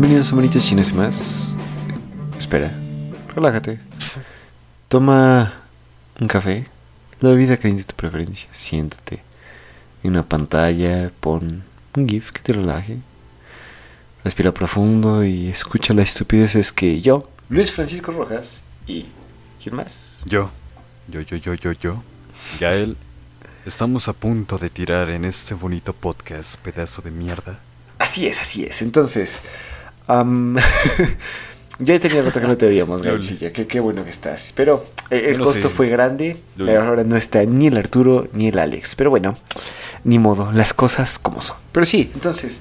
Bienvenidos a Manitas Chinas y más. Espera, relájate. Toma un café, la bebida caliente de tu preferencia. Siéntate en una pantalla, pon un GIF que te relaje. Respira profundo y escucha la estupidez es que yo, Luis Francisco Rojas y. ¿Quién más? Yo, yo, yo, yo, yo, yo, Gael, estamos a punto de tirar en este bonito podcast, pedazo de mierda. Así es, así es. Entonces, am, ya tenía rato que no te veíamos, Gaelcilla. Qué, qué bueno que estás. Pero eh, el costo fue grande. Pero ahora no está ni el Arturo ni el Alex. Pero bueno, ni modo, las cosas como son. Pero sí, entonces,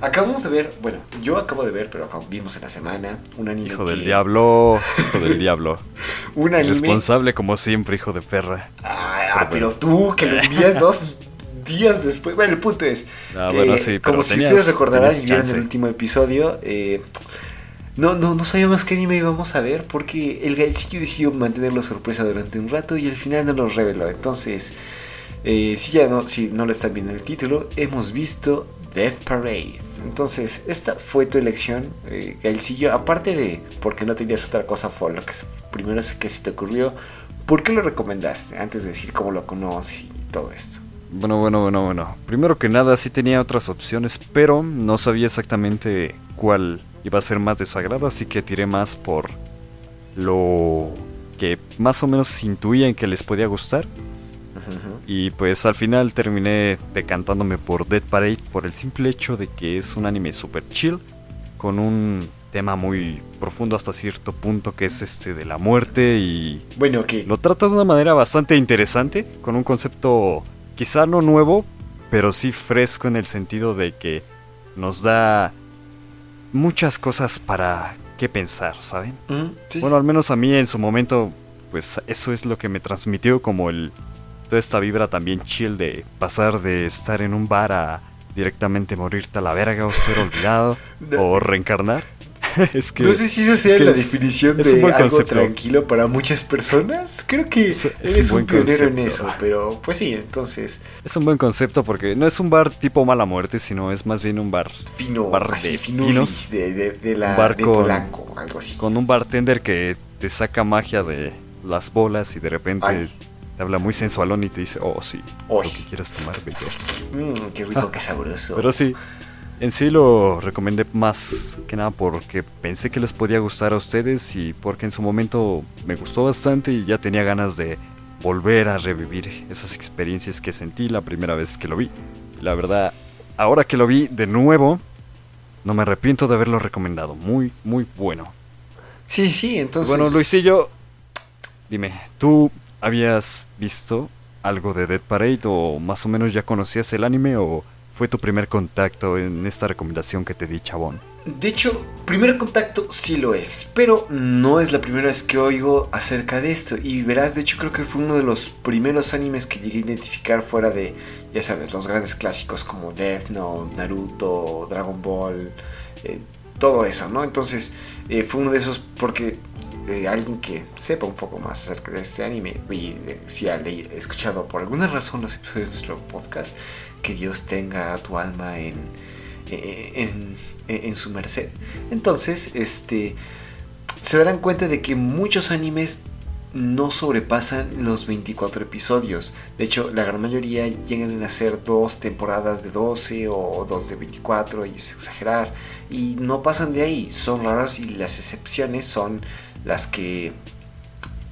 acabamos de ver, bueno, yo acabo de ver, pero vimos en la semana un anime. Hijo que- del diablo, hijo del diablo. Un anime. Responsable como siempre, hijo de perra. Ah, ah, pero tú que lo envías dos días después. Bueno, el punto es. Ah, que, bueno, sí, pero como si tenías- ustedes recordarán vieron el último episodio, eh, no, no, no sabíamos qué anime íbamos a ver porque el Gaelcillo decidió mantenerlo sorpresa durante un rato y al final no nos reveló. Entonces, eh, si ya no, si no lo están viendo en el título, hemos visto Death Parade. Entonces, esta fue tu elección, eh, Gaelcillo. Aparte de porque no tenías otra cosa, fue lo que primero es que se te ocurrió. ¿Por qué lo recomendaste? Antes de decir cómo lo conocí y todo esto. Bueno, bueno, bueno, bueno. Primero que nada, sí tenía otras opciones, pero no sabía exactamente cuál iba a ser más de su agrado, así que tiré más por lo que más o menos intuía en que les podía gustar. Y pues al final terminé decantándome por Dead Parade por el simple hecho de que es un anime super chill, con un tema muy profundo hasta cierto punto que es este de la muerte y Bueno, que lo trata de una manera bastante interesante, con un concepto quizá no nuevo, pero sí fresco en el sentido de que nos da muchas cosas para qué pensar, ¿saben? Sí, Bueno, al menos a mí en su momento, pues eso es lo que me transmitió como el toda esta vibra también chill de pasar de estar en un bar a directamente morirte a la verga o ser olvidado o reencarnar. es que no sé si esa es sea que la es- definición es de algo concepto. tranquilo para muchas personas. Creo que Es- es eres un pionero en concepto. eso, pero pues sí, entonces Es un buen concepto porque no es un bar tipo mala muerte, sino es más bien un bar fino, Bar así de fino finos. de, de, de la Un bar de con- Polanco, algo así. con un bartender que te saca magia de las bolas y de repente Ay. te habla muy sensualón y te dice, oh sí, lo que quieras tomar, bello. Mm, qué rico, qué sabroso. Pero sí, en sí lo recomendé más que nada porque pensé que les podía gustar a ustedes y porque en su momento me gustó bastante y ya tenía ganas de volver a revivir esas experiencias que sentí la primera vez que lo vi. La verdad, ahora que lo vi de nuevo, no me arrepiento de haberlo recomendado. Muy, muy bueno. sí, sí, entonces Bueno, Luisillo, dime, ¿tú habías visto algo de Dead Parade o más o menos ya conocías el anime o fue tu primer contacto en esta recomendación que te di, chabón? De hecho, primer contacto sí lo es, pero no es la primera vez que oigo acerca de esto. Y verás, de hecho creo que fue uno de los primeros animes que llegué a identificar fuera de, ya sabes, los grandes clásicos como Death Note, Naruto, Dragon Ball, eh, todo eso, ¿no? Entonces eh, fue uno de esos porque eh, alguien que sepa un poco más acerca de este anime y eh, si ha escuchado por alguna razón los episodios de nuestro podcast, que Dios tenga tu alma en, eh, en, en su merced. Entonces, este, se darán cuenta de que muchos animes no sobrepasan los 24 episodios. De hecho, la gran mayoría llegan a ser dos temporadas de 12 o dos de 24, y es exagerar. Y no pasan de ahí. Son raros y las excepciones son las que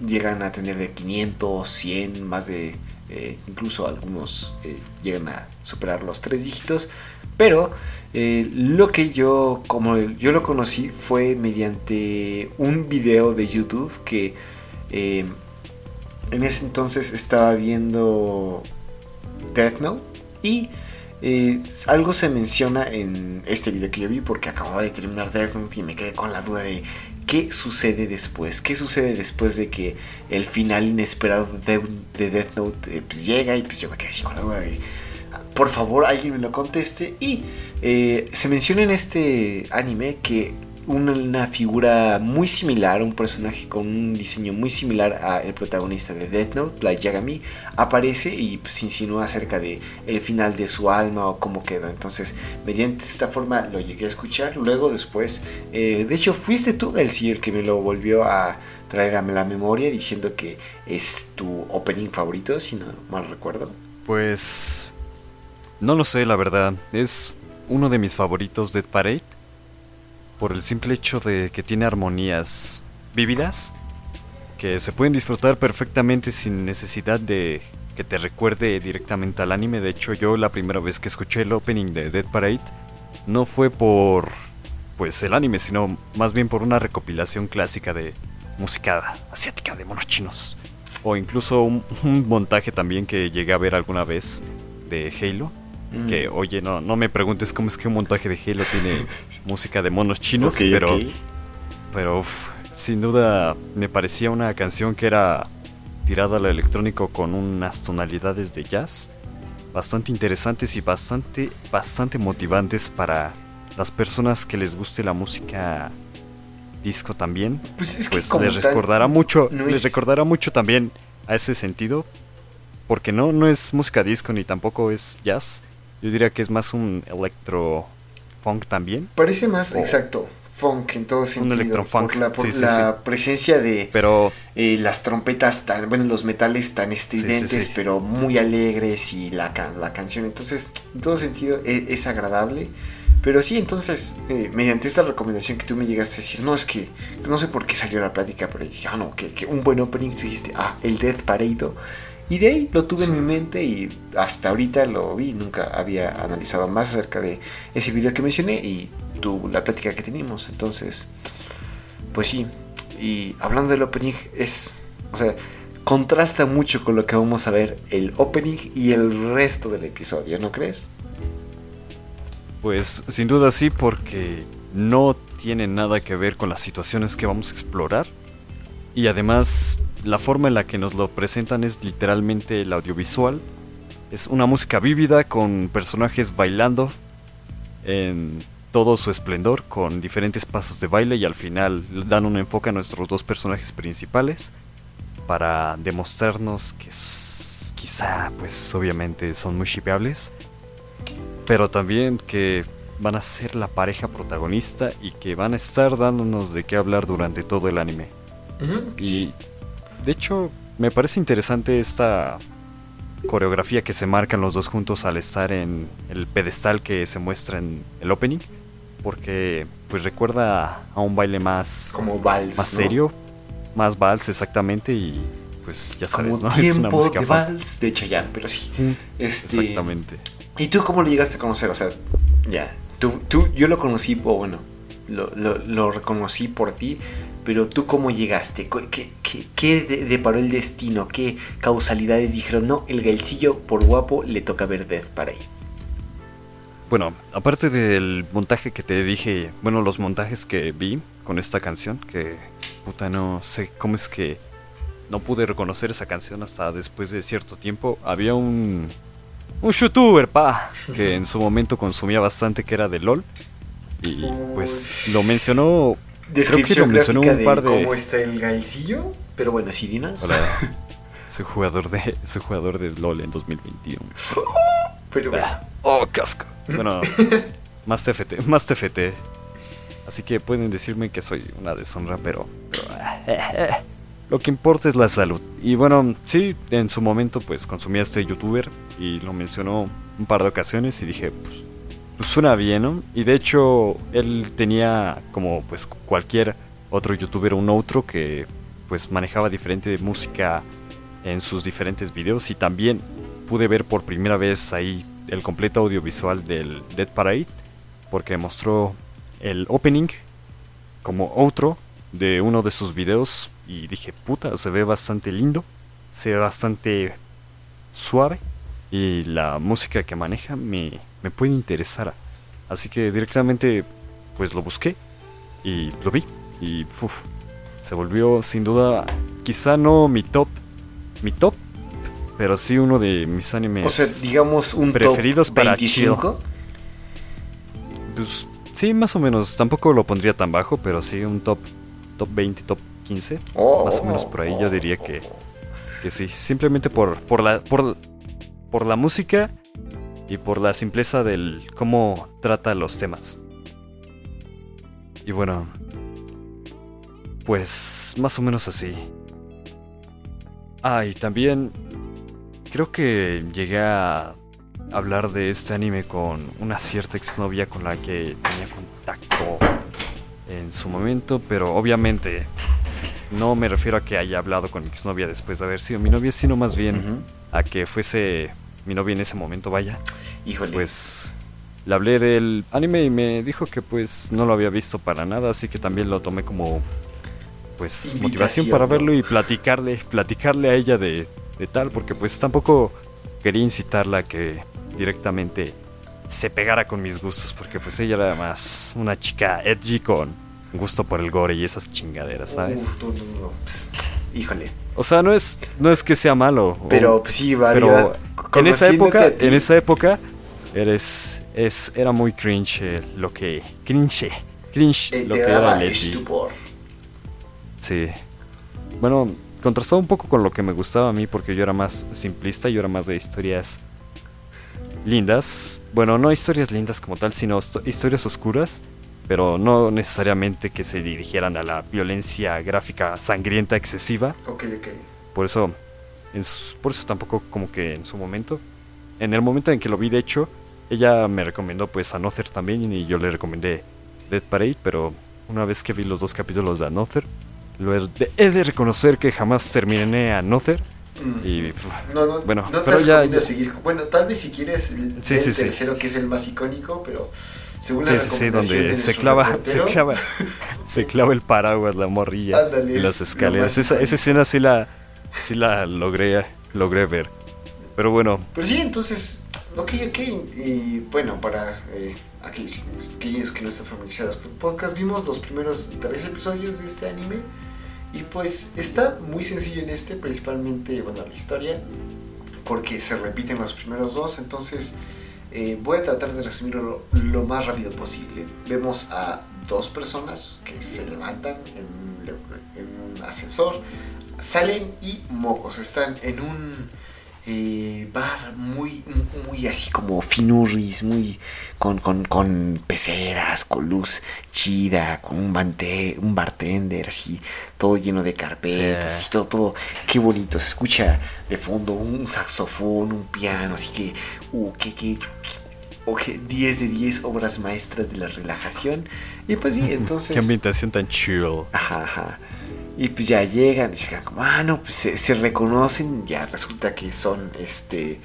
llegan a tener de 500, 100, más de... eh, incluso algunos eh, llegan a superar los tres dígitos. Pero eh, lo que yo, como yo lo conocí, fue mediante un video de YouTube que eh, en ese entonces estaba viendo Death Note y algo se menciona en este video que yo vi porque acababa de terminar Death Note y me quedé con la duda de qué sucede después, qué sucede después de que el final inesperado de, de Death Note eh, pues llega y pues yo me quedé así con la duda por favor alguien me lo conteste y eh, se menciona en este anime que una figura muy similar, un personaje con un diseño muy similar al protagonista de Death Note, Light Yagami, aparece y pues, insinúa acerca de el final de su alma o cómo quedó. Entonces, mediante esta forma lo llegué a escuchar. Luego, después, eh, de hecho, fuiste tú el señor que me lo volvió a traer a la memoria diciendo que es tu opening favorito, si no mal recuerdo. Pues no lo sé, la verdad. Es uno de mis favoritos Dead Parade por el simple hecho de que tiene armonías vívidas que se pueden disfrutar perfectamente sin necesidad de que te recuerde directamente al anime. De hecho, yo la primera vez que escuché el opening de Dead Parade no fue por pues el anime, sino más bien por una recopilación clásica de música asiática de monos chinos o incluso un, montaje también que llegué a ver alguna vez de Halo Mm. Que, oye, no, no me preguntes cómo es que un montaje de Halo tiene música de monos chinos, pero, pero sin duda me parecía una canción que era tirada al electrónico con unas tonalidades de jazz bastante interesantes y bastante, bastante motivantes para las personas que les guste la música disco también. Pues, es pues les recordará mucho, les recordará mucho también a ese sentido, porque no, no es música disco ni tampoco es jazz, yo diría que es más un electro funk también. Parece más, exacto, funk en todo sentido. Un electro-funk. Por la, presencia de pero, eh, las trompetas tan, bueno, los metales tan estridentes, pero muy alegres y la, la canción. Entonces, en todo sentido e, es, agradable. Pero sí, entonces, eh, mediante esta recomendación que tú me llegaste a decir, no, es que no sé por qué salió la plática, pero dije, ah, no, que, que un buen opening, tú dijiste, ah, el Death Parade y de ahí lo tuve en mi mente y hasta ahorita lo vi, nunca había analizado más acerca de ese video que mencioné y tu, la plática que teníamos. Entonces, pues sí, y hablando del opening, es, o sea, contrasta mucho con lo que vamos a ver el opening y el resto del episodio, ¿no crees? Pues sin duda sí, porque no tiene nada que ver con las situaciones que vamos a explorar. Y además la forma en la que nos lo presentan es literalmente el audiovisual. Es una música vívida con personajes bailando en todo su esplendor, con diferentes pasos de baile y al final dan un enfoque a nuestros dos personajes principales para demostrarnos que quizá, pues obviamente son muy shipeables, pero también que van a ser la pareja protagonista y que van a estar dándonos de qué hablar durante todo el anime. Y de hecho, me parece interesante esta coreografía que se marcan los dos juntos al estar en el pedestal que se muestra en el opening, porque pues recuerda a un baile más como vals, más serio, más vals exactamente y pues ya sabes, ¿no? es una música de vals de Chayanne, pero sí. Este, exactamente. ¿Y tú cómo lo llegaste a conocer? O sea, ya, tú, tú yo lo conocí, o bueno, lo, lo, lo reconocí por ti, pero tú cómo llegaste, ¿qué, qué, deparó el destino? ¿Qué causalidades dijeron? No, el galcillo por guapo le toca ver Death Parade. Bueno, aparte del montaje que te dije, bueno, los montajes que vi con esta canción, que puta no sé cómo es que no pude reconocer esa canción hasta después de cierto tiempo. Había un un youtuber, pa, que en su momento consumía bastante que era de LOL y pues lo mencionó descripción Creo que un par de... cómo está el gailcillo, pero bueno, sí, dinos. Hola. soy jugador de soy jugador de LoL en 2021. pero ah, Oh, casco. Bueno, más TFT, más TFT. Así que pueden decirme que soy una deshonra, pero, pero lo que importa es la salud. Y bueno, sí, en su momento pues consumí a este youtuber y lo mencionó un par de ocasiones y dije, pues suena bien, ¿no? Y de hecho, él tenía como pues cualquier otro youtuber un outro que pues manejaba diferente música en sus diferentes videos. Y también pude ver por primera vez ahí el completo audiovisual del Dead Parade porque mostró el opening como outro de uno de sus videos. Y dije, puta, se ve bastante lindo, se ve bastante suave y la música que maneja me, me puede interesar. Así que directamente pues lo busqué y lo vi y se volvió sin duda quizá no mi top, mi top, pero sí uno de mis animes. O sea, digamos un preferidos top 25? Pues Sí, más o menos. Tampoco lo pondría tan bajo, pero sí un top, top 20, top 15. Oh, más o menos por ahí yo diría que, que sí. Simplemente por, por, la, por, por la música y por la simpleza del cómo trata los temas. Y bueno, pues más o menos así. Ah, y también creo que llegué a hablar de este anime con una cierta exnovia con la que tenía contacto en su momento, pero obviamente no me refiero a que haya hablado con mi exnovia después de haber sido mi novia, sino más bien a que fuese mi novia en ese momento, vaya. Híjole. Pues le hablé del anime y me dijo que pues no lo había visto para nada, así que también lo tomé como pues motivación para verlo y platicarle, platicarle a ella de, de tal, porque pues tampoco quería incitarla a que directamente se pegara con mis gustos, porque pues ella era más una chica edgy con gusto por el gore y esas chingaderas, ¿sabes? Uf, no, no, pues, híjole. O sea, no es, no es que sea malo. o- Pero pues, sí, varía. pero en esa época, en esa época, eres, es, era muy cringe eh, lo que, cringe, cringe eh, lo que era edgy. estupor. Sí. Bueno, contrastaba un poco con lo que me gustaba a mí porque yo era más simplista, yo era más de historias lindas. Bueno, no historias lindas como tal, sino histo- historias oscuras, pero no necesariamente que se dirigieran a la violencia gráfica sangrienta excesiva. Ok, ok. Por eso, en su- por eso tampoco como que en su momento, en el momento en que lo vi de hecho, ella me recomendó pues Another también y yo le recomendé Dead Parade, pero una vez que vi los dos capítulos de Another, lo he de, he de reconocer que jamás terminé Another Mm. y pf, No, no, Bueno, no pero ya- recomiendo ya- seguir. Bueno, tal vez si quieres el, Sí, sí, sí. tercero, que es el más icónico, pero según sí, la sí, sí, donde se clava, se reportero, clava, se clava el paraguas, la morrilla Ándale, y las escaleras. Esa, esa escena sí la, sí la logré, logré ver. Pero bueno, Pero sí, entonces, ok, ok. Y bueno, para eh, aquellos, que no están familiarizados con el podcast, vimos los primeros tres episodios de este anime. Y pues está muy sencillo en este, principalmente, bueno, la historia, porque se repiten los primeros dos. Entonces, eh, voy a tratar de resumirlo lo, más rápido posible. Vemos a dos personas que se levantan en en un ascensor, salen y mocos, están en un eh, bar muy, muy así como finurris, muy con, con, con peceras, con luz chida, con un, bante- un bartender así, todo lleno de carpetas, Sí. así, todo, todo, qué bonito, se escucha de fondo un saxofón, un piano, así que, uh, qué, qué, ok, 10 de 10 obras maestras de la relajación. Y pues sí, entonces... qué ambientación tan chill. Ajá, ajá. Y pues ya llegan y se quedan como, ah, no, pues se, se reconocen, ya resulta que son este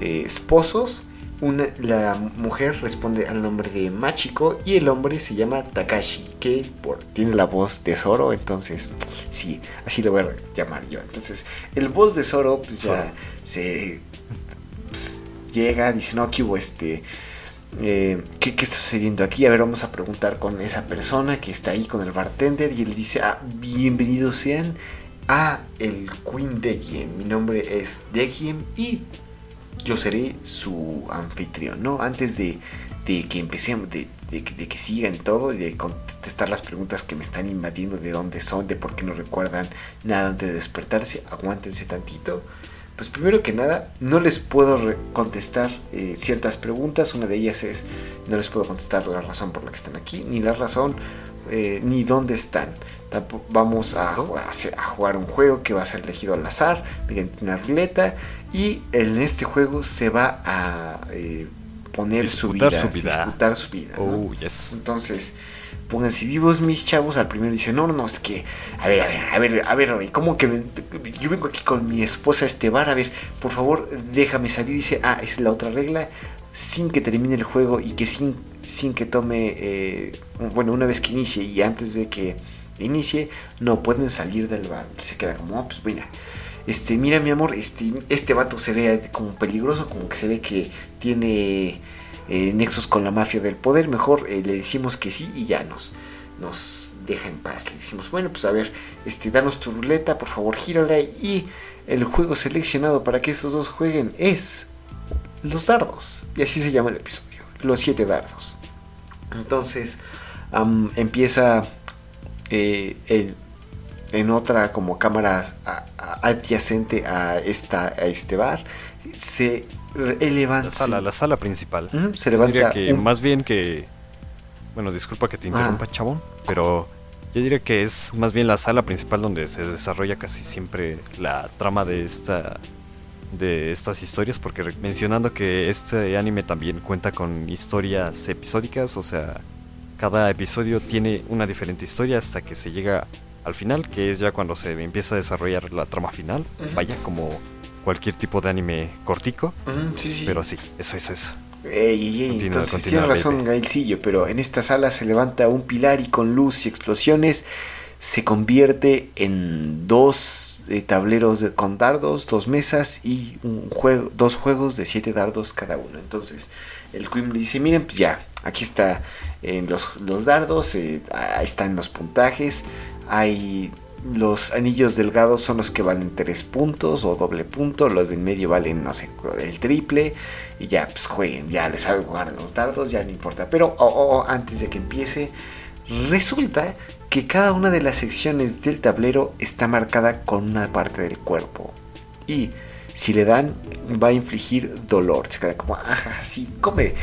eh, esposos. Una, la mujer responde al nombre de Machiko y el hombre se llama Takashi, que por, tiene la voz de Zoro, entonces sí, así lo voy a llamar yo. Entonces, el voz de Zoro, pues ya Zoro. se pues, llega, dice, no, que hubo este. Eh, ¿qué, ¿Qué está sucediendo aquí? A ver, vamos a preguntar con esa persona que está ahí con el bartender y él dice, ah, bienvenidos sean a el Queen Dekien. Mi nombre es Dekien y yo seré su anfitrión, ¿no? Antes de, de que empecemos, de, de que sigan todo y de contestar las preguntas que me están invadiendo, de dónde son, de por qué no recuerdan nada antes de despertarse, aguántense tantito. Pues primero que nada, no les puedo contestar eh, ciertas preguntas. Una de ellas es, no les puedo contestar la razón por la que están aquí, ni la razón, eh, ni dónde están. Tampo- vamos a, jugar un juego que va a ser elegido al azar, mediante una ruleta. Y en este juego se va a eh, poner su vida, Disputar su vida. disputar su vida. ¿no? Oh, yes. Entonces, pónganse vivos, mis chavos. Al primero dice, no, no, es que, a ver, a ver, a ver, a ver, ¿cómo que me- yo vengo aquí con mi esposa a este bar? A ver, por favor, déjame salir. Dice, ah, es la otra regla, sin que termine el juego y que sin, sin que tome, eh, bueno, una vez que inicie y antes de que inicie, no pueden salir del bar. Se queda como, ah, pues mira. Este, mira mi amor, este, este vato se ve como peligroso, como que se ve que tiene eh, nexos con la mafia del poder, mejor eh, le decimos que sí y ya nos, nos deja en paz. Le decimos, bueno, pues a ver, este, danos tu ruleta, por favor, gírala y el juego seleccionado para que estos dos jueguen es los dardos. Y así se llama el episodio, los siete dardos. Entonces empieza eh, en otra como cámara adyacente a, esta, a este bar. Se La sala, la sala principal. se levanta. que más bien que. Bueno, disculpa que te interrumpa, chabón. Pero yo diría que es más bien la sala principal donde se desarrolla casi siempre la trama de esta de estas historias porque mencionando que este anime también cuenta con historias episódicas, o sea, cada episodio tiene una diferente historia hasta que se llega al final, que es ya cuando se empieza a desarrollar la trama final, vaya como cualquier tipo de anime cortico, pero sí, eso, eso, eso. entonces tiene razón Gailcillo, pero en esta sala se levanta un pilar y con luz y explosiones se convierte en dos eh, tableros con dardos, dos mesas y un juego, dos juegos de siete dardos cada uno. Entonces el Queen le dice, miren, pues ya, aquí está en los, los, dardos, eh, ahí están los puntajes, hay los anillos delgados son los que valen tres puntos o doble punto, los de en medio valen, no sé, el triple, y ya, pues jueguen, ya les saben jugar los dardos, ya no importa. Pero oh, oh, oh, antes de que empiece, resulta que cada una de las secciones del tablero está marcada con una parte del cuerpo. Y si le dan, va a infligir dolor. Se queda como, ajá, sí, come.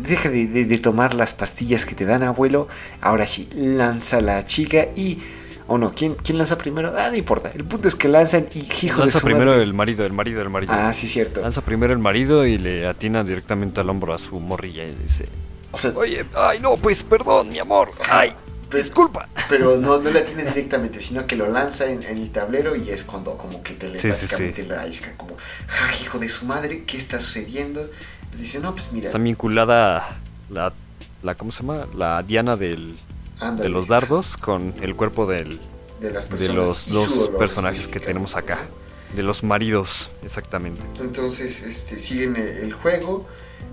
deja de, tomar las pastillas que te dan, abuelo. Ahora sí, lanza la chica y. O no, ¿quién, ¿quién lanza primero? Ah, no importa. El punto es que lanzan y hijo Lanza primero el marido, el marido, el marido. Ah, sí, cierto. Lanza primero el marido y le atina directamente al hombro a su morrilla y dice: O sea, Oye, ay, no, pues perdón, mi amor. Ay, Disculpa. Pero no, no la tiene directamente, sino que lo lanza en, el tablero y es cuando como que telepáticamente la isca como, ja, hijo de su madre, ¿qué está sucediendo? Dice, no, pues mira. Está vinculada la, la ¿cómo se llama? La diana del, de los dardos con el cuerpo del, de, las de los dos personajes que tenemos acá. De los maridos, exactamente. Entonces, este, siguen el juego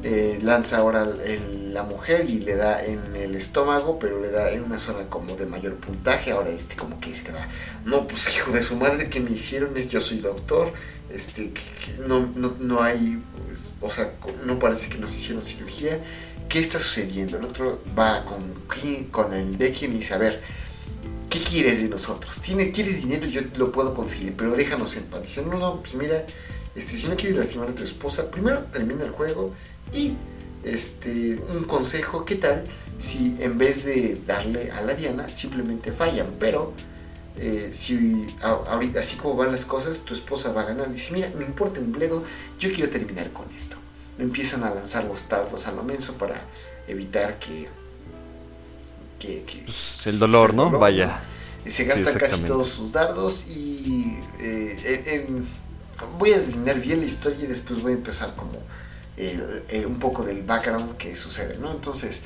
eh, lanza ahora la mujer y le da en el estómago, pero le da en una zona como de mayor puntaje. Ahora este como que se queda, no, pues hijo de su madre que me hicieron es yo soy doctor, este, no, no, hay, pues, o sea, no parece que nos hicieron cirugía. ¿Qué está sucediendo? El otro va con, con el de y dice, a ver, ¿qué quieres de nosotros? ¿Tiene, ¿Quieres dinero? Yo lo puedo conseguir, pero déjanos en paz. Dice, no, no, pues mira, este, si no quieres lastimar a tu esposa, primero termina el juego y este, un consejo, ¿qué tal si en vez de darle a la Diana simplemente fallan? Pero eh, si ahorita, así como van las cosas, tu esposa va a ganar. Dice, mira, me importa un bledo, yo quiero terminar con esto. Empiezan a lanzar los tardos a lo menso para evitar que... pues el dolor, ¿no? Vaya. Se gastan casi todos sus dardos y eh, voy a adivinar bien la historia y después voy a empezar como un poco del background que sucede, ¿no? Entonces,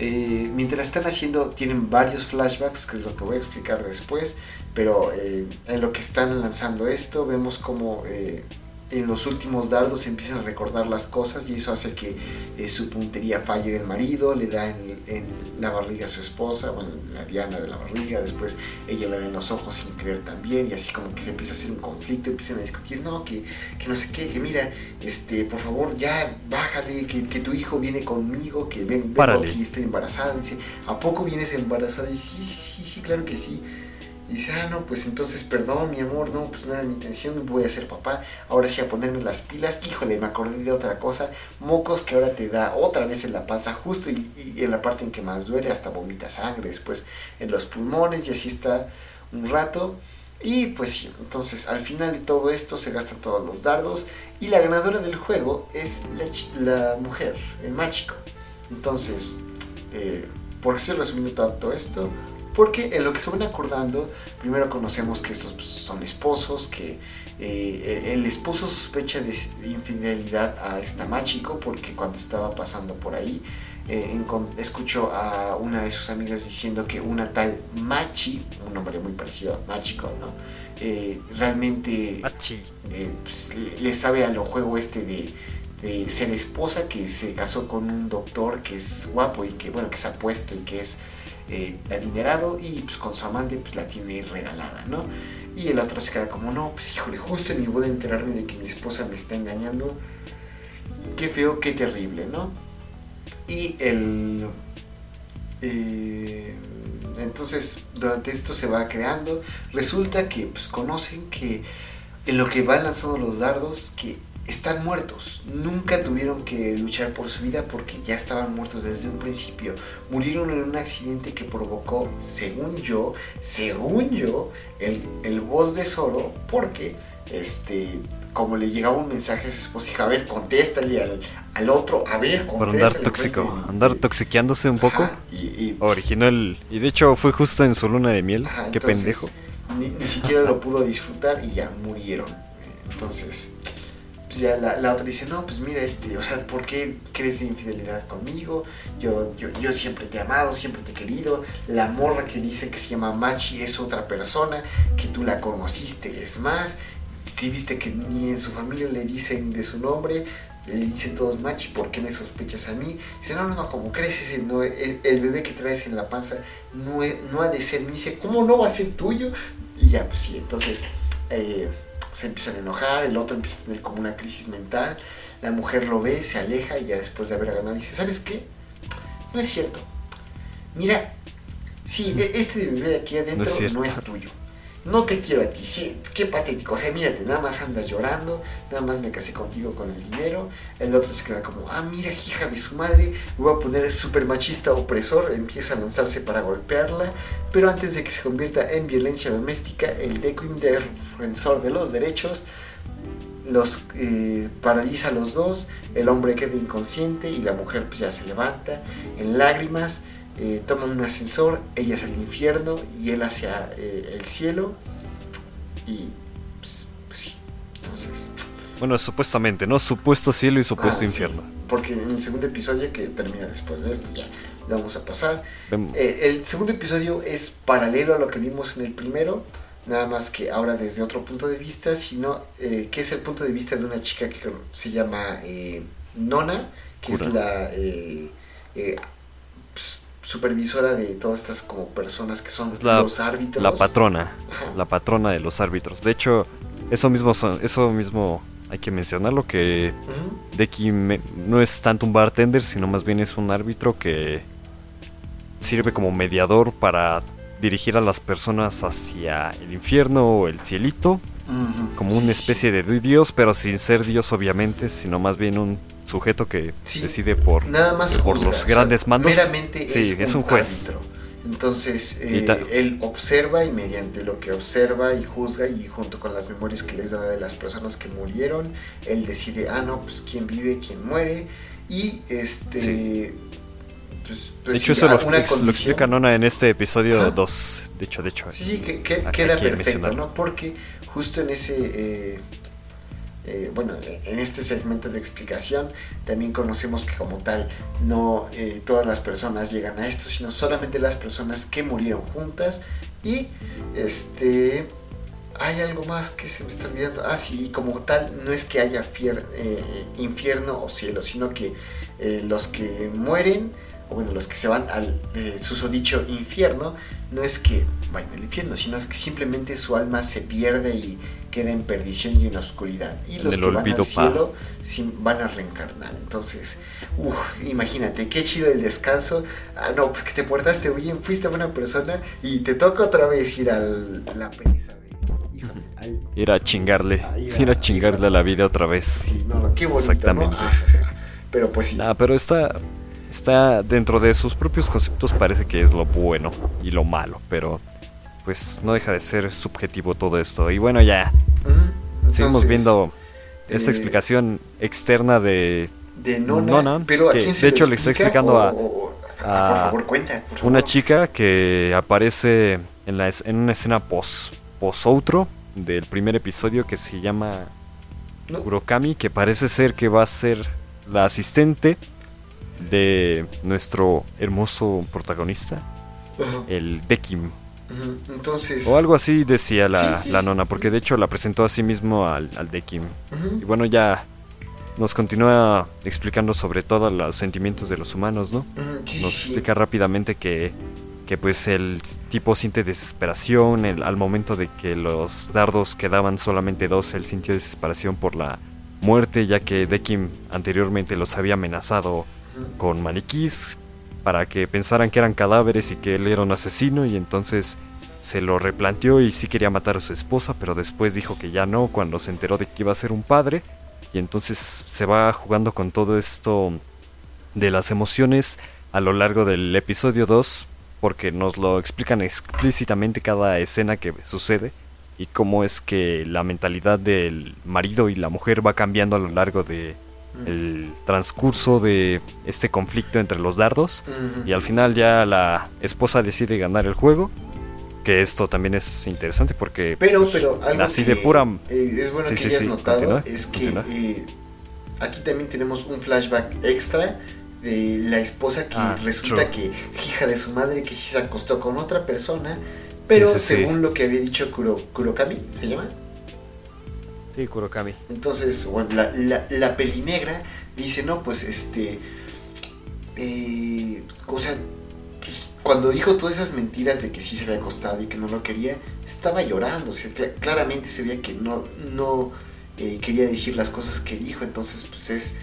eh, mientras están haciendo, tienen varios flashbacks, que es lo que voy a explicar después, pero eh, en lo que están lanzando esto, vemos como eh, en los últimos dardos empiezan a recordar las cosas y eso hace que eh, su puntería falle del marido, le da en, la barriga a su esposa, bueno, la diana de la barriga, después ella le da en los ojos sin creer también y así como que se empieza a hacer un conflicto, empiezan a discutir, no, que, que no sé qué, que mira, este, por favor ya bájale, que, que tu hijo viene conmigo, que ven, vengo aquí, estoy embarazada, dice, ¿a poco vienes embarazada? Y sí, sí, sí, sí, claro que sí dice, ah, no, pues entonces perdón, mi amor, no, pues no era mi intención, voy a ser papá, ahora sí a ponerme las pilas, híjole, me acordé de otra cosa, mocos que ahora te da otra vez en la panza justo y, en la parte en que más duele, hasta vomita sangre, después en los pulmones y así está un rato. Y pues sí, entonces al final de todo esto se gastan todos los dardos y la ganadora del juego es la, mujer, el mágico. Entonces, eh, ¿por qué estoy resumiendo tanto esto? Porque en lo que se van acordando, primero conocemos que estos pues, son esposos, que eh, el esposo sospecha de infidelidad a esta Machiko porque cuando estaba pasando por ahí eh, escuchó a una de sus amigas diciendo que una tal Machi, un nombre muy parecido a Machiko, ¿no? Eh, realmente pues, le, sabe a lo juego este de, de, ser esposa que se casó con un doctor que es guapo y que bueno que se ha puesto y que es eh, adinerado y pues con su amante pues la tiene regalada, ¿no? Y el otro se queda como, no, pues híjole, justo en mi boda enterarme de que mi esposa me está engañando. Qué feo, qué terrible, ¿no? Y el, eh, entonces, durante esto se va creando. Resulta que pues, conocen que en lo que van lanzando los dardos, que están muertos. Nunca tuvieron que luchar por su vida porque ya estaban muertos desde un principio. Murieron en un accidente que provocó, según yo, según yo, el, el voz de Zoro, porque este como le llegaba un mensaje a su esposa, dijo, a ver, contéstale al, al otro, a ver, contéstale. Por andar tóxico, andar toxiqueándose un poco. y, pues, Original, y de hecho fue justo en su luna de miel, qué pendejo. Ni, ni, siquiera lo pudo disfrutar y ya murieron. Entonces, ya la, otra dice, no, pues mira, este, o sea, ¿por qué crees de infidelidad conmigo? Yo, yo, yo siempre te he amado, siempre te he querido. La morra que dice que se llama Machi es otra persona, que tú la conociste, es más si viste que ni en su familia le dicen de su nombre, le dicen todos machi, ¿por qué me sospechas a mí? Dice, no, no, no, como crees, ese no, el, bebé que traes en la panza no, no ha de ser mío. Dice, ¿cómo no va a ser tuyo? Y ya, pues sí, entonces eh, se empiezan a enojar, el otro empieza a tener como una crisis mental, la mujer lo ve, se aleja y ya después de haber ganado dice, ¿sabes qué? No es cierto. Mira, sí, e, este bebé de aquí adentro no es tuyo no te quiero a ti, sí, qué patético, o sea, mírate, nada más andas llorando, nada más me casé contigo con el dinero, el otro se queda como, ah, mira, hija de su madre, voy a poner súper machista opresor, empieza a lanzarse para golpearla, pero antes de que se convierta en violencia doméstica, el Dequim defensor de los derechos los eh, paraliza a los dos, el hombre queda inconsciente y la mujer pues ya se levanta en lágrimas, eh, toman un ascensor, ella hacia el infierno y él hacia eh, el cielo. Y pues, pues, sí, entonces... Bueno, supuestamente, ¿no? Supuesto cielo y supuesto ah, infierno. porque en el segundo episodio, que termina después de esto, ya le vamos a pasar. Eh, el segundo episodio es paralelo a lo que vimos en el primero, nada más que ahora desde otro punto de vista, sino que es el punto de vista de una chica que se llama Nona, que es la supervisora de todas estas como personas que son los árbitros. La patrona, la patrona de los árbitros. De hecho, eso mismo, eso mismo hay que mencionarlo, que Deki no es tanto un bartender, sino más bien es un árbitro que sirve como mediador para dirigir a las personas hacia el infierno o el cielito, como una especie de dios, pero sin ser dios obviamente, sino más bien un sujeto que decide por, Nada más por los grandes mandos. Meramente sí, es, un, juez. Entonces, eh, él observa y mediante lo que observa y juzga y junto con las memorias que les da de las personas que murieron, él decide, ah, no, pues quién vive, quién muere. Y este... Pues, pues de hecho, eso lo, lo, explica Nona en este episodio 2. De hecho, de hecho. Sí, sí, que, queda perfecto, ¿no? Porque justo en ese... Eh, eh, bueno, en este segmento de explicación también conocemos que como tal no eh, todas las personas llegan a esto, sino solamente las personas que murieron juntas y este hay algo más que se me está olvidando. Ah, sí, como tal no es que haya eh, infierno o cielo, sino que los que mueren o bueno, los que se van al susodicho infierno, no es que vayan al infierno, sino que simplemente su alma se pierde y queda en perdición y en oscuridad. Y los que van al cielo van a reencarnar. Entonces, uff, imagínate, qué chido el descanso. Ah, no, pues que te portaste bien, fuiste buena persona y te toca otra vez ir a la pereza de... ir a chingarle, ir a, chingarle a la vida otra vez. Sí, no, qué bonito, Exactamente. pero pues sí. Ah, pero está, está dentro de sus propios conceptos, parece que es lo bueno y lo malo, pero pues no deja de ser subjetivo todo esto. Y bueno, ya. Seguimos viendo esta eh, explicación externa de, de Nona, pero que de hecho le está explicando a, una chica que aparece en, la, en una escena post, post outro del primer episodio que se llama Urokami, que parece ser que va a ser la asistente de nuestro hermoso protagonista, el Dekim. Entonces... O algo así decía la, la, nona, porque de hecho la presentó a sí mismo al, al Dekim. Y bueno, ya nos continúa explicando sobre todos los sentimientos de los humanos, ¿no? nos explica rápidamente que, que, pues el tipo siente desesperación al momento de que los dardos quedaban solamente dos, él sintió desesperación por la muerte, ya que Dekim anteriormente los había amenazado con maniquís para que pensaran que eran cadáveres y que él era un asesino y entonces se lo replanteó y sí quería matar a su esposa, pero después dijo que ya no cuando se enteró de que iba a ser un padre y entonces se va jugando con todo esto de las emociones a lo largo del episodio 2 porque nos lo explican explícitamente cada escena que sucede y cómo es que la mentalidad del marido y la mujer va cambiando a lo largo de el transcurso de este conflicto entre los dardos y al final ya la esposa decide ganar el juego que esto también es interesante porque pero pues, pero algo así de pura eh, es bueno que hayas notado es que eh, aquí también tenemos un flashback extra de la esposa que ah, resulta que hija de su madre que se acostó con otra persona pero según lo que había dicho Kuro, Kurokami se llama Sí, Kurokami. Entonces, bueno, la, la, la pelinegra dice, no, pues este... Eh, o sea, pues, cuando dijo todas esas mentiras de que sí se había acostado y que no lo quería, estaba llorando. O sea, claramente se veía que no, no eh, quería decir las cosas que dijo. Entonces, pues es,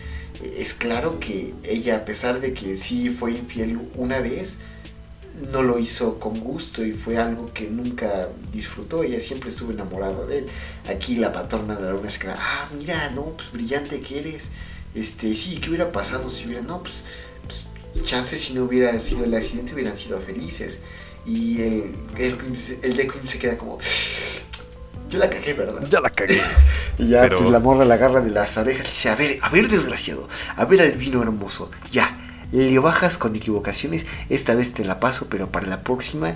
es claro que ella, a pesar de que sí fue infiel una vez, no lo hizo con gusto y fue algo que nunca disfrutó. Ella siempre estuvo enamorada de él. Aquí la patrona de la luna se queda, ah, mira, no, pues brillante que eres. Este, sí, ¿qué hubiera pasado si hubiera, no, pues, pues chances si no hubiera sido el accidente hubieran sido felices. Y el, el, el de Queen se queda como, yo la cagué, ¿verdad? Ya la cagué. y ya, pues la morra la agarra de las orejas y dice, a ver, a ver, desgraciado, a ver al vino hermoso, ya le bajas con equivocaciones, esta vez te la paso, pero para la próxima,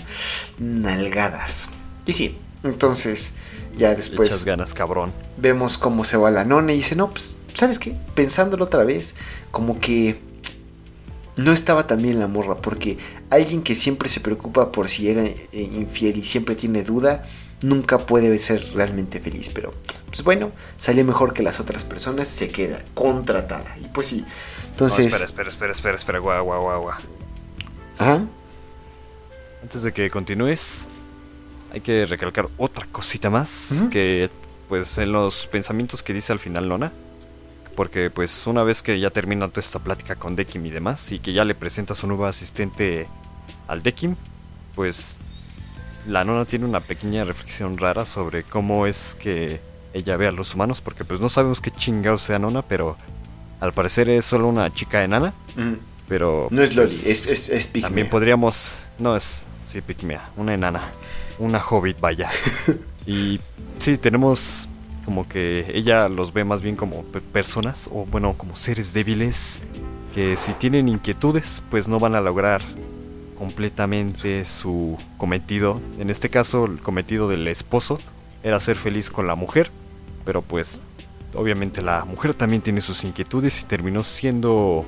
nalgadas. Y sí, entonces ya después... Muchas ganas, cabrón. Vemos cómo se va la nona y dice, no, pues, ¿sabes qué? Pensándolo otra vez, como que no estaba tan bien la morra, porque alguien que siempre se preocupa por si era eh, infiel y siempre tiene duda, nunca puede ser realmente feliz, pero pues bueno, sale mejor que las otras personas, se queda contratada. Y pues sí, entonces... espera, espera, espera, espera, espera, guau, guau, guau, guau. Ajá. Antes de que continúes, hay que recalcar otra cosita más, que pues en los pensamientos que dice al final Lona, porque pues una vez que ya termina toda esta plática con Dekim y demás, y que ya le presenta su nuevo asistente al Dekim, pues la nona tiene una pequeña reflexión rara sobre cómo es que ella ve a los humanos, porque pues no sabemos qué chingados sea nona, pero al parecer es solo una chica enana, pero... No es Loli, pues, es, es, También podríamos... No, es... Sí, pigmea, una enana, una hobbit, vaya. y sí, tenemos como que ella los ve más bien como personas, o bueno, como seres débiles, que si tienen inquietudes, pues no van a lograr completamente su cometido. En este caso, el cometido del esposo era ser feliz con la mujer, pero pues obviamente la mujer también tiene sus inquietudes y terminó siendo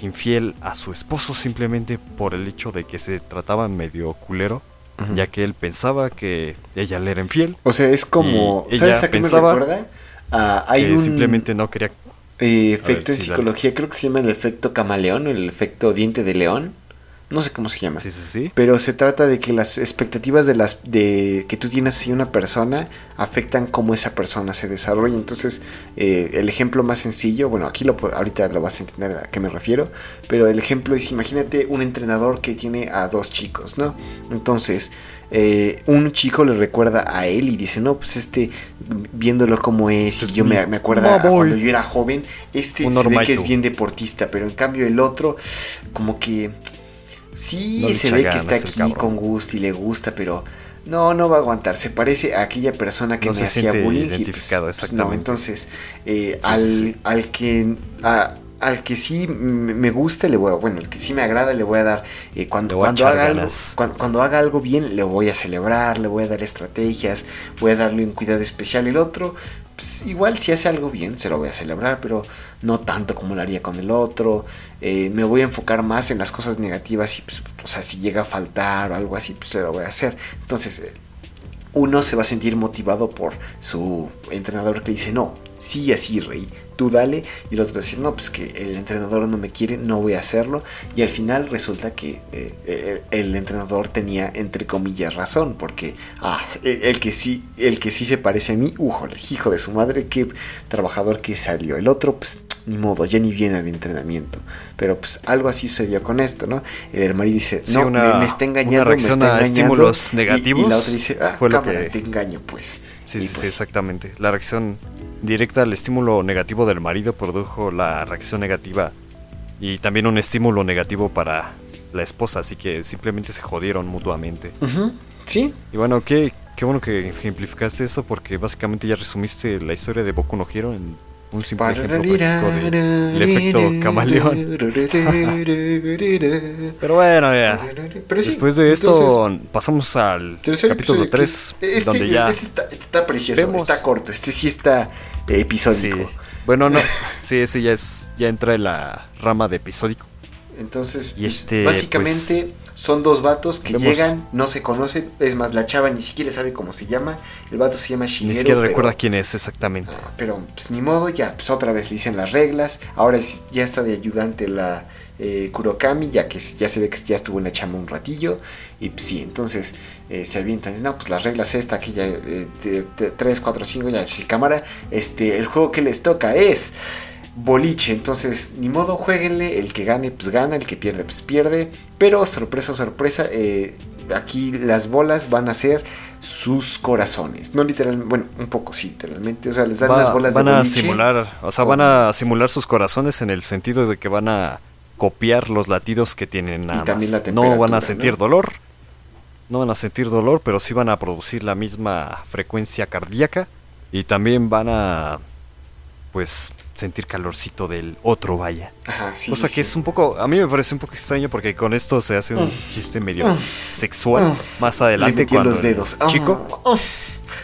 infiel a su esposo simplemente por el hecho de que se trataba medio culero, ya que él pensaba que ella le era infiel. O sea, es como, ¿sabes a qué me recuerda? hay un simplemente no quería eh, efecto en psicología, creo que se llama el efecto camaleón, el efecto diente de león no sé cómo se llama. Sí, sí, sí. Pero se trata de que las expectativas de las de que tú tienes hacia una persona afectan cómo esa persona se desarrolla. Entonces, eh, el ejemplo más sencillo, bueno, aquí lo ahorita lo vas a entender a qué me refiero, pero el ejemplo es imagínate un entrenador que tiene a dos chicos, ¿no? Entonces, eh, un chico le recuerda a él y dice, no, pues este, viéndolo como es, y yo me, me acuerdo cuando yo era joven, este se ve que es bien deportista, pero en cambio el otro, como que Sí, se ve que está aquí con gusto y le gusta, pero no, no va a aguantar. Se parece a aquella persona que me hacía bullying. Pues, identificado, no, entonces, eh, al, al, que... al que sí me gusta le voy a, bueno, el que sí me agrada le voy a dar eh, cuando, cuando haga algo, cuando, haga algo bien le voy a celebrar, le voy a dar estrategias, voy a darle un cuidado especial. El otro, pues igual si hace algo bien se lo voy a celebrar, pero no tanto como lo haría con el otro. Eh, me voy a enfocar más en las cosas negativas y, pues, o sea, si llega a faltar o algo así, pues se lo voy a hacer. Entonces, eh, uno se va a sentir motivado por su entrenador que dice, no, sí así, rey, tú dale. Y el otro dice, no, pues que el entrenador no me quiere, no voy a hacerlo. Y al final resulta que eh, el entrenador tenía, entre comillas, razón, porque ah, el, que sí, el que sí se parece a mí, újole, hijo de su madre, qué trabajador que salió. El otro, pues ni modo, ya ni viene al entrenamiento. Pero pues algo así sucedió con esto, ¿no? El marido dice, Sí, no, una- me, me está engañando, una me reacción está a engañando. estímulos Y- negativos Y, la otra dice, ah, cámara, que- te engaño, pues. Sí, Y, sí, sí, pues, exactamente. La reacción directa al estímulo negativo del marido produjo la reacción negativa y también un estímulo negativo para la esposa, así que simplemente se jodieron mutuamente. Sí, Y bueno, qué, qué bueno que ejemplificaste eso porque básicamente ya resumiste la historia de Boku no Hero en un simple ejemplo práctico del efecto camaleón. Pero bueno, ya. Pero sí, Después de esto entonces, pasamos al capítulo episodio, que 3, es- este, donde ya... este está, está precioso, vemos- está corto, este sí está episódico. Sí. Bueno, no, sí, ese ya es ya entra en la rama de episódico. Entonces, Y pues, este, básicamente son dos vatos que vemos- llegan, no se conocen, es más, la chava ni siquiera sabe cómo se llama, el vato se llama Shigeru. Ni siquiera pero- recuerda quién es exactamente. Ah, Pero pues ni modo, ya pues otra vez le dicen las reglas. Ahora es- ya está de ayudante la eh, Kurokami, ya que ya se ve que ya estuvo en la chama un ratillo. Y pues sí, entonces eh, se avientan. No, pues las reglas esta, aquella, eh, 3, 4, 5, ya, cámara. Este, el juego que les toca es boliche. Entonces, ni modo, jueguenle. El que gane, pues gana. El que pierde, pues pierde. Pero sorpresa, sorpresa, eh, aquí las bolas van a ser sus corazones. No literalmente, bueno, un poco sí, literalmente. O sea, les dan Va- unas bolas van de a boliche. simular, o sea, van a simular sus corazones en el sentido de que van a copiar los latidos que tienen nada también la más. No van a sentir ¿no? dolor. No van a sentir dolor, pero sí van a producir la misma frecuencia cardíaca y también van a pues sentir calorcito del otro, vaya. Ajá, sí, Cosa sí, que es un poco, a mí me parece un poco extraño porque con esto se hace un chiste medio sexual más Le adelante metió cuando los el dedos. chico, Ah, ah.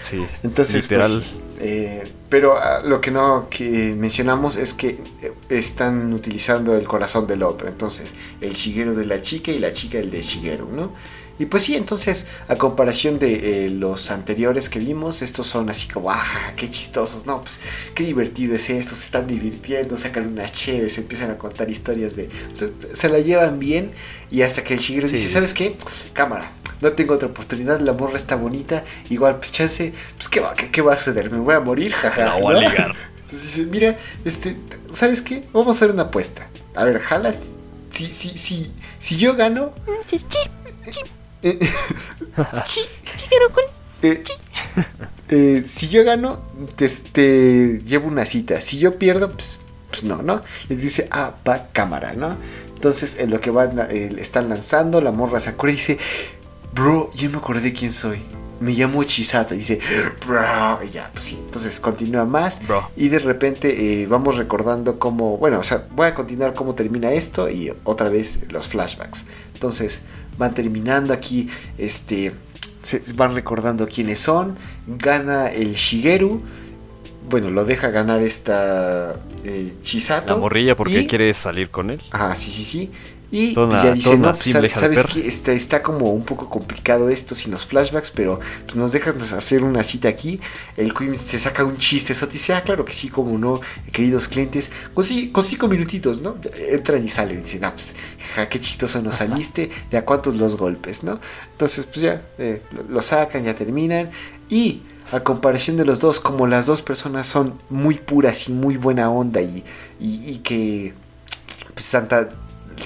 sí, Entonces, literal, pues, eh, pero ah, lo que no que mencionamos es que eh, están utilizando el corazón del otro. Entonces, el Shigeru de la chica y la chica del de Shigeru, ¿no? Y pues sí, entonces, a comparación de eh, los anteriores que vimos, estos son así como, ¡ah, qué chistosos! No, pues, qué divertido es esto, se están divirtiendo, sacan unas chéves, empiezan a contar historias de... o sea, se la llevan bien y hasta que el Shigeru Sí. dice, ¿sabes qué? Cámara, no tengo otra oportunidad, la morra está bonita, igual, pues chance, pues ¿qué va, qué, qué va a suceder? ¿Me voy a morir? Jaja. La voy a ¿no? ligar. Entonces mira, este, ¿sabes qué? Vamos a hacer una apuesta. A ver, jalas. Si, si, si, si yo gano. eh, eh, eh, si yo gano, te, te llevo una cita. Si yo pierdo, pues, pues no, ¿no? Le dice, ah, va cámara, ¿no? Entonces, en lo que van, eh, están lanzando, la morra se acuerda y dice, bro, yo me acordé quién soy. Me llamo Chisato. Y dice, bro, y ya, pues sí. Entonces continúa más. Bro. Y de repente eh, vamos recordando cómo, bueno, o sea, voy a continuar cómo termina esto y otra vez los flashbacks. Entonces van terminando aquí, este, se van recordando quiénes son. Gana el Shigeru. Bueno, lo deja ganar esta eh, Chisato. la morrilla porque y- quiere salir con él. Ajá, sí, sí, sí. Y pues, ya dice, no, pues, sabes, que está, está como un poco complicado esto sin los flashbacks, pero pues, nos dejas hacer una cita aquí. El Queen se saca un chiste, eso dice, ah, claro que sí, como no, queridos clientes, con, ci- con cinco minutitos, ¿no? Entran y salen y dicen, ah, pues, ja, qué chistoso nos saliste, de a cuántos los golpes, ¿no? Entonces, pues ya, eh, lo, lo sacan, ya terminan. Y a comparación de los dos, como las dos personas son muy puras y muy buena onda y, y, y que pues, Santa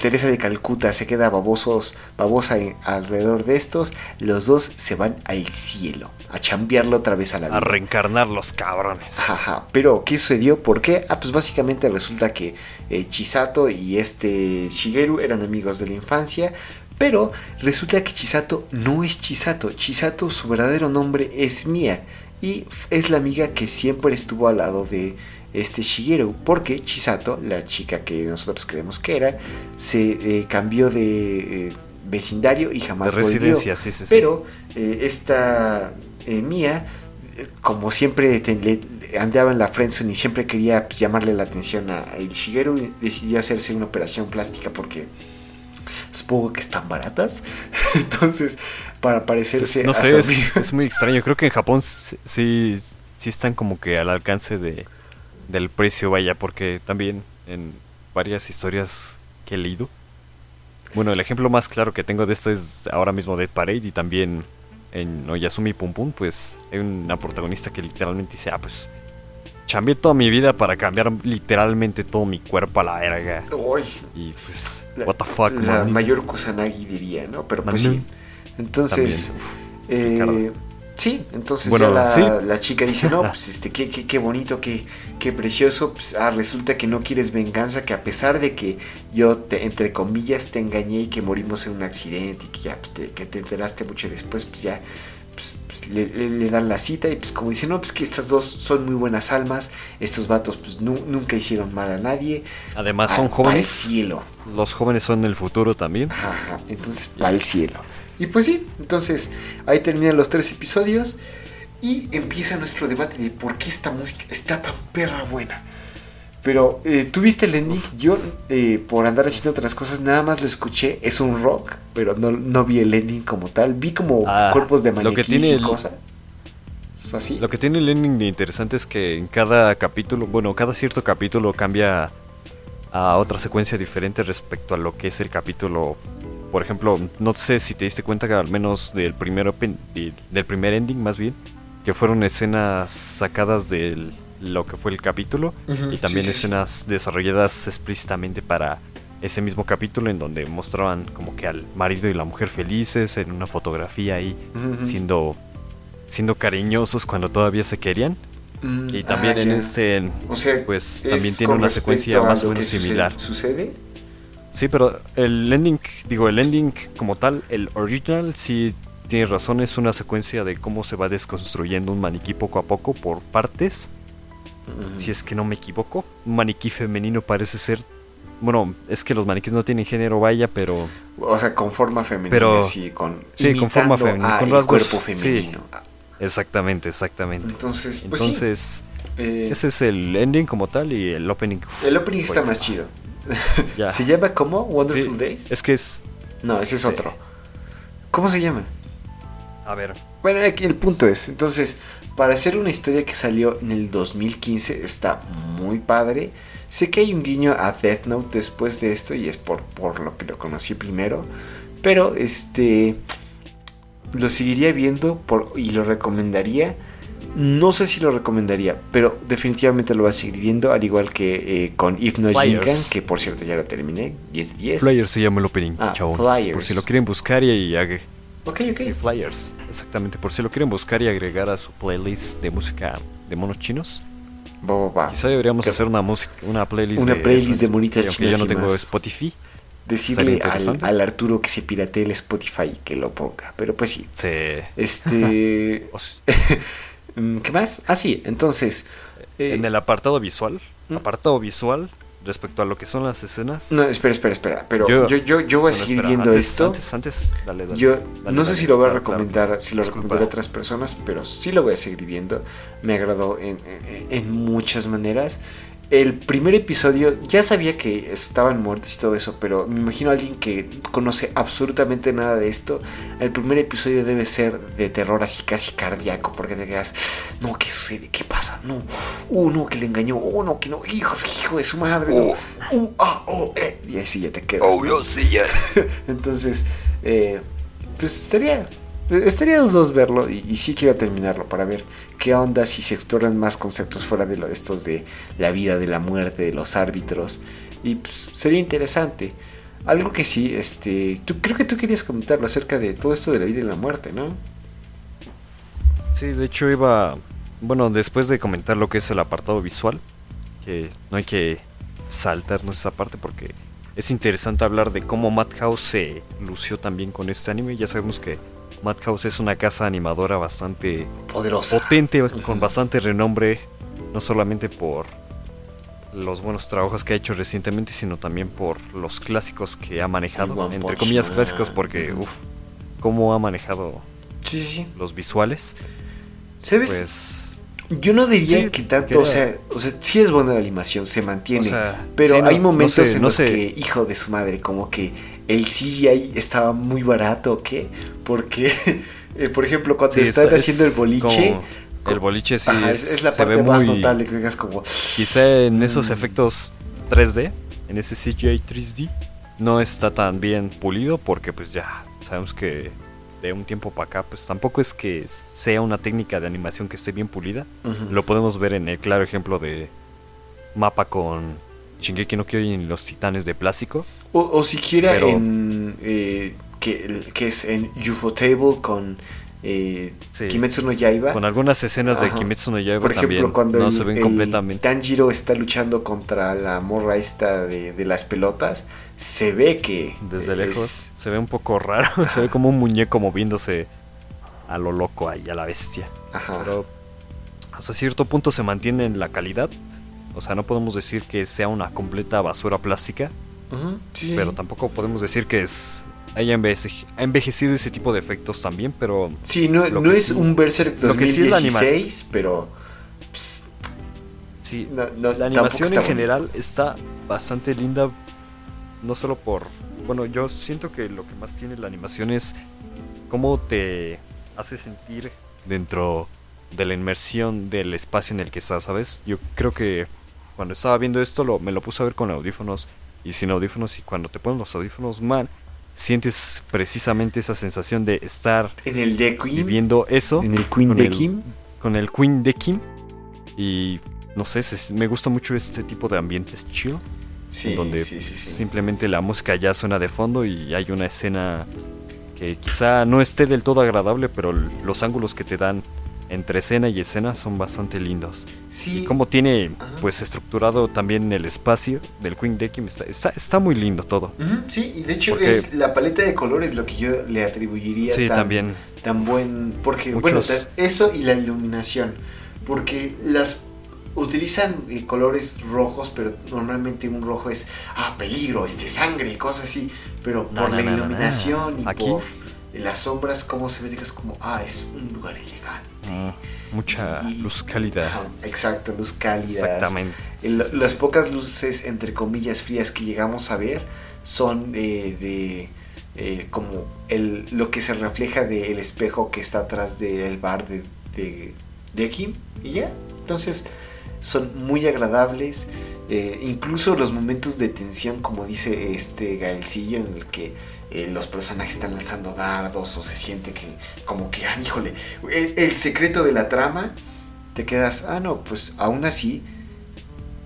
Teresa de Calcuta se queda babosos, babosa alrededor de estos, los dos se van al cielo, a chambearlo otra vez a la A vida. reencarnar los cabrones. Ajá, pero ¿qué sucedió? ¿Por qué? Ah, pues básicamente resulta que eh, Chisato y este Shigeru eran amigos de la infancia, pero resulta que Chisato no es Chisato. Chisato, su verdadero nombre es Mia y es la amiga que siempre estuvo al lado de este Shigeru, porque Chisato, la chica que nosotros creemos que era, se eh, cambió de eh, vecindario y jamás De volvió. residencia, sí, sí, sí. Pero eh, esta eh, como siempre te- le- andaba en la friendzone y siempre quería pues, llamarle la atención a, el Shigeru, y decidió hacerse una operación plástica porque supongo que están baratas. Entonces, para parecerse Pues, no a sé, es, es muy extraño. Creo que en Japón sí, sí están como que al alcance de, del precio, vaya, porque también en varias historias que he leído. Bueno, el ejemplo más claro que tengo de esto es ahora mismo Dead Parade y también en Oyasumi Pum Pum, pues hay una protagonista que literalmente dice, ah, pues chambeé toda mi vida para cambiar literalmente todo mi cuerpo a la verga. Uy, Y pues, la, what the fuck, la man. mayor Kusanagi diría, ¿no? Pero pues sí. Entonces, También, uf, eh. Sí, entonces Bueno, ya la, sí. la chica dice, no, pues este, qué, qué, qué bonito, qué, qué precioso. Pues, ah, resulta que no quieres venganza, que a pesar de que yo, te, entre comillas, te engañé y que morimos en un accidente y que ya pues, te, que te enteraste mucho después, pues ya pues, pues, le, le- le dan la cita y pues como dicen, no, pues que estas dos son muy buenas almas, estos vatos pues nu- nunca hicieron mal a nadie. Además Ah, son Al jóvenes. cielo. Los jóvenes son el futuro también. Ajá, entonces va al cielo. Y pues sí, entonces ahí terminan los tres episodios y empieza nuestro debate de por qué esta música está tan perra buena. Pero, eh, ¿tú viste el ending? Yo, eh, por andar haciendo otras cosas, nada más lo escuché. Es un rock, pero no, no vi el ending como tal. Vi como Ah, cuerpos de tiene y el- cosas. ¿Es así? Lo que tiene el ending de interesante es que en cada capítulo, bueno, cada cierto capítulo cambia a otra secuencia diferente respecto a lo que es el capítulo. Por ejemplo, no sé si te diste cuenta que al menos del primer open, del primer ending más bien, que fueron escenas sacadas de lo que fue el capítulo Ujú, y también sí, sí, sí. escenas desarrolladas explícitamente para ese mismo capítulo en donde mostraban como que al marido y la mujer felices en una fotografía ahí siendo siendo cariñosos cuando todavía se querían Mm, y también ah, en este O sea, pues es también tiene una secuencia más o menos similar ¿Sucede? Sí pero el ending digo el ending como tal el original sí tiene razón es una secuencia de cómo se va desconstruyendo un maniquí poco a poco por partes si es que no me equivoco un maniquí femenino parece ser bueno es que los maniquíes no tienen género vaya pero O sea, con forma femenina, Pero- sí, con, sí, con forma femenina, con rasgos, cuerpo sí. femenino. exactamente exactamente Entonces, pues entonces sí. eh, ese es el ending como tal y el opening uf, el opening está más chido. Ya. ¿Se llama como Sí, Wonderful Days? es que es No, ese es otro. ¿Cómo se llama? a ver Bueno, aquí el punto es, entonces, para hacer una historia que salió en el 2015, está muy padre. Sé que hay un guiño a Death Note después de esto y es por, por lo que lo conocí primero. Pero, este, lo seguiría viendo por, y lo recomendaría. No sé si lo recomendaría, pero definitivamente lo voy a seguir viendo, al igual que eh, con If No. Jinkan, que por cierto ya lo terminé, 10 10. Flyers se llama el opening, Ah, chavos. Flyers. Por si lo quieren buscar y, agre- Ok, ok. sí, Flyers, exactamente. Por si lo quieren buscar y agregar a su playlist de música de monos chinos. Va, va, va. Quizá deberíamos hacer una música, una playlist Una de playlist de monitas y Aunque chinas yo no tengo más. Spotify. decirle al, Arturo que se piratee el Spotify y que lo ponga. Pero pues sí. Se, Este. mm, ¿Qué más? Ah, sí. Entonces. eh, en el apartado visual, ¿Mm? apartado visual respecto a lo que son las escenas. No, espera, espera, espera. Pero yo, Yo- yo, yo, voy a seguir espera, viendo antes- esto. Antes, antes, dale, dale, yo dale, no sé si lo voy a recomendar, si lo Disculpa. recomendaré a otras personas, pero sí lo voy a seguir viendo. Me agradó en, en- en muchas maneras. El primer episodio ya sabía que estaban muertos y todo eso, pero me imagino a alguien que conoce absolutamente nada de esto. El primer episodio debe ser de terror así casi cardíaco, porque te quedas, no, ¿qué sucede? ¿Qué pasa? No, uh, no, que le engañó, oh, no, que no, hijo, hijo de su madre, no. Uh, ah, oh, eh. y así ya te quedas. ¿no? sí, ya. Entonces, eh, pues estaría, estaría los dos verlo y, y sí quiero terminarlo para ver qué onda si se exploran más conceptos fuera de estos de la vida, de la muerte, de los árbitros y pues sería interesante. Algo que sí, este, tú creo que tú querías comentarlo acerca de todo esto de la vida y la muerte, ¿no? Sí, de hecho iba, bueno, después de comentar lo que es el apartado visual, que no hay que saltarnos esa parte porque es interesante hablar de cómo Madhouse se lució también con este anime. Ya sabemos que Madhouse es una casa animadora bastante Poderosa. potente, con bastante renombre, no solamente por los buenos trabajos que ha hecho recientemente, sino también por los clásicos que ha manejado, entre comillas clásicos, porque, uff, cómo ha manejado Sí, sí. los visuales, ¿Sabes? pues... Yo no diría Sí, que tanto, o sea, o sea, sí es buena la animación, se mantiene, O sea, pero no- hay no momentos sé, en no los sé. que, hijo de su madre, como que el CGI estaba muy barato, ¿o qué? Porque, eh, por ejemplo, cuando Sí, están está- haciendo el es boliche, como- el boliche sí ajá, es, es, es la parte más muy... notable que digas como, Quizá en esos Mm. efectos 3D, en ese CGI 3D, no está tan bien pulido porque pues ya sabemos que de un tiempo para acá, pues tampoco es que sea una técnica de animación que esté bien pulida. Lo podemos ver en el claro ejemplo de mapa con Shingeki no Kyojin y los titanes de plástico. O, o siquiera Pero- en. eh, que, que es en UFO Table con eh, Sí. Kimetsu no Yaiba. Con algunas escenas de. Kimetsu no Yaiba Por ejemplo, también cuando no el, se ven el completamente. Tanjiro está luchando contra la morra esta de, de las pelotas, se ve que. Desde es- lejos se ve un poco raro, se ve como un muñeco moviéndose a lo loco ahí, a la bestia. Ajá. Pero hasta cierto punto se mantiene en la calidad. O sea, no podemos decir que sea una completa basura plástica, sí. pero tampoco podemos decir que es haya enveje- ha envejecido ese tipo de efectos también, pero Sí, no, no es sí- un Berserk lo que sí es la 2016, pero. pues, sí, no- no, la animación en general está bastante linda, no solo por... Bueno, yo siento que lo que más tiene la animación es cómo te hace sentir dentro de la inmersión del espacio en el que estás, ¿sabes? Yo creo que cuando estaba viendo esto lo, me lo puse a ver con audífonos y sin audífonos y cuando te ponen los audífonos mal, sientes precisamente esa sensación de estar En el de Queen. viviendo eso En el Queen con de el- Kim. con el Queen de Kim y no sé, se- me gusta mucho este tipo de ambientes chill Sí, donde sí, sí, sí. simplemente la música ya suena de fondo y hay una escena que quizá no esté del todo agradable, pero los ángulos que te dan entre escena y escena son bastante lindos. Sí, Y como tiene Ajá. pues estructurado también el espacio del Queen de Kim, está, está, está muy lindo todo. Sí, y de hecho Porque- es la paleta de colores lo que yo le atribuiría Sí, tan, también. tan buen porque Muchos- bueno eso y la iluminación porque las utilizan eh, colores rojos pero normalmente un rojo es ah peligro este sangre cosas así pero por no, la no, no, no. iluminación y Aquí- por las sombras como se ve es como ah es un lugar elegante Mucha Y- luz cálida. Exacto luz cálida Exactamente. el- Sí, sí, las sí. pocas luces, entre comillas, frías que llegamos a ver son eh, de eh, como el, lo que se refleja del espejo que está atrás del bar de, de, de Kim y ya. Entonces son muy agradables. eh, incluso los momentos de tensión, como dice este Gaelcillo, en el que eh, los personajes están lanzando dardos o se siente que como que, ah, híjole, el, el secreto de la trama, te quedas, ah, no, pues aún así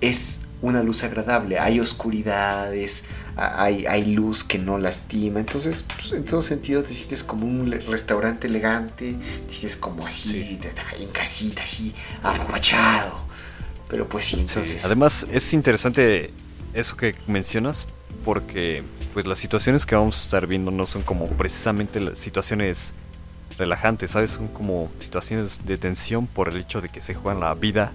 es una luz agradable, hay oscuridades, hay, hay luz que no lastima, entonces pues, en todo sentido te sientes como un restaurante elegante, te sientes como así, Sí. en casita, así, apapachado, pero pues sí, Sí, entonces... Además es interesante eso que mencionas porque pues las situaciones que vamos a estar viendo no son como precisamente las situaciones relajantes, ¿sabes? Son como situaciones de tensión por el hecho de que se juegan la vida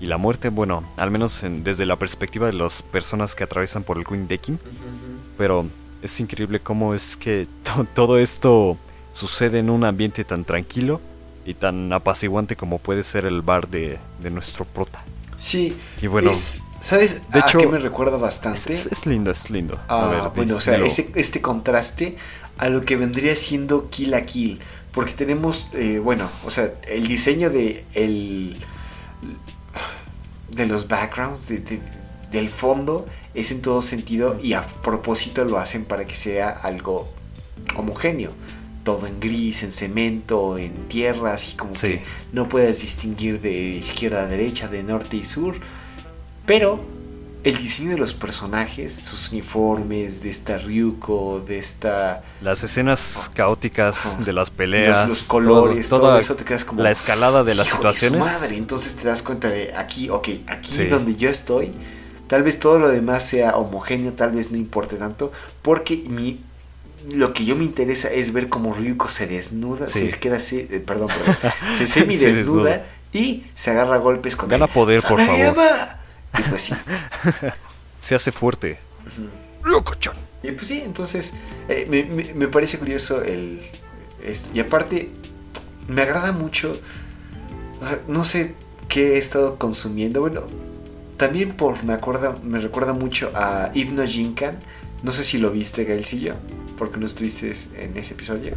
y la muerte, bueno, al menos en- desde la perspectiva de las personas que atraviesan por el Queen Decking, pero es increíble cómo es que to- todo esto sucede en un ambiente tan tranquilo y tan apaciguante como puede ser el bar de, de nuestro prota. Sí, Y bueno, es- ¿sabes de a hecho, qué me recuerda bastante? es- es lindo, es lindo. Ah, a ver, bueno, o sea, ese- este contraste a lo que vendría siendo Kill a Kill. Porque tenemos, eh, bueno, o sea, el diseño de el de los backgrounds, de- de- del fondo, es en todo sentido y a propósito lo hacen para que sea algo homogéneo. Todo en gris, en cemento, en tierra, así como Sí. que no puedes distinguir de izquierda a derecha, de norte y sur. Pero el diseño de los personajes, sus uniformes, de esta Ryuko, de esta. Las escenas caóticas Ajá. de las peleas, los, los colores, todo- eso te quedas como. la escalada de las "Hijo situaciones. su madre. Entonces te das cuenta de aquí, ok, aquí Sí. donde yo estoy, tal vez todo lo demás sea homogéneo, tal vez no importe tanto, porque mi. Lo que yo me interesa es ver cómo Ryuko se desnuda, Sí. se queda así, eh, perdón, perdón, se semi Se desnuda y se agarra a golpes con Gana el poder, por favor. Y pues sí. Se hace fuerte. Loco-chan. Y pues sí, entonces eh, me, me- me parece curioso el... esto. Y aparte, me agrada mucho... o sea, no sé qué he estado consumiendo. Bueno, también por... Me, acuerda, me recuerda mucho a Hipno Jinkan. No sé si lo viste, Gaelcillo, porque no estuviste en ese episodio.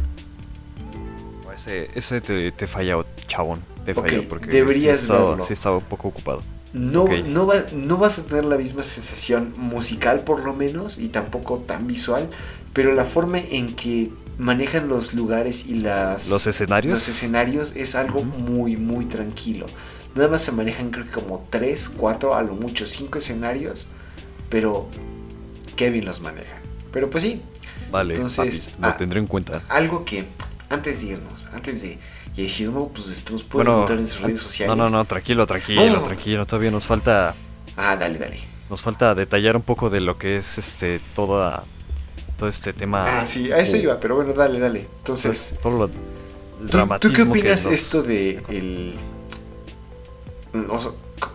Ese, ese te, te falla, chabón. Te Ok, falló porque deberías sí estaba, verlo. sí estaba un poco ocupado. No, no, va- no vas a tener la misma sensación musical por lo menos y tampoco tan visual, pero la forma en que manejan los lugares y las... ¿Los escenarios? Los escenarios es algo muy, muy tranquilo. Nada más se manejan creo que como 3, 4, a lo mucho 5 escenarios, pero Kevin los maneja. Pero pues sí. Vale, entonces lo ah, tendré en cuenta. Algo que, antes de irnos, antes de decir, no, pues esto nos puede encontrar en sus redes sociales. No, no, no, tranquilo, tranquilo, tranquilo. Todavía nos falta. Ah, dale, dale. Nos falta detallar un poco de lo que es este toda todo este tema. Ah, sí, a eso iba, pero bueno, dale, dale. Entonces, todo lo ¿tú, qué opinas esto de el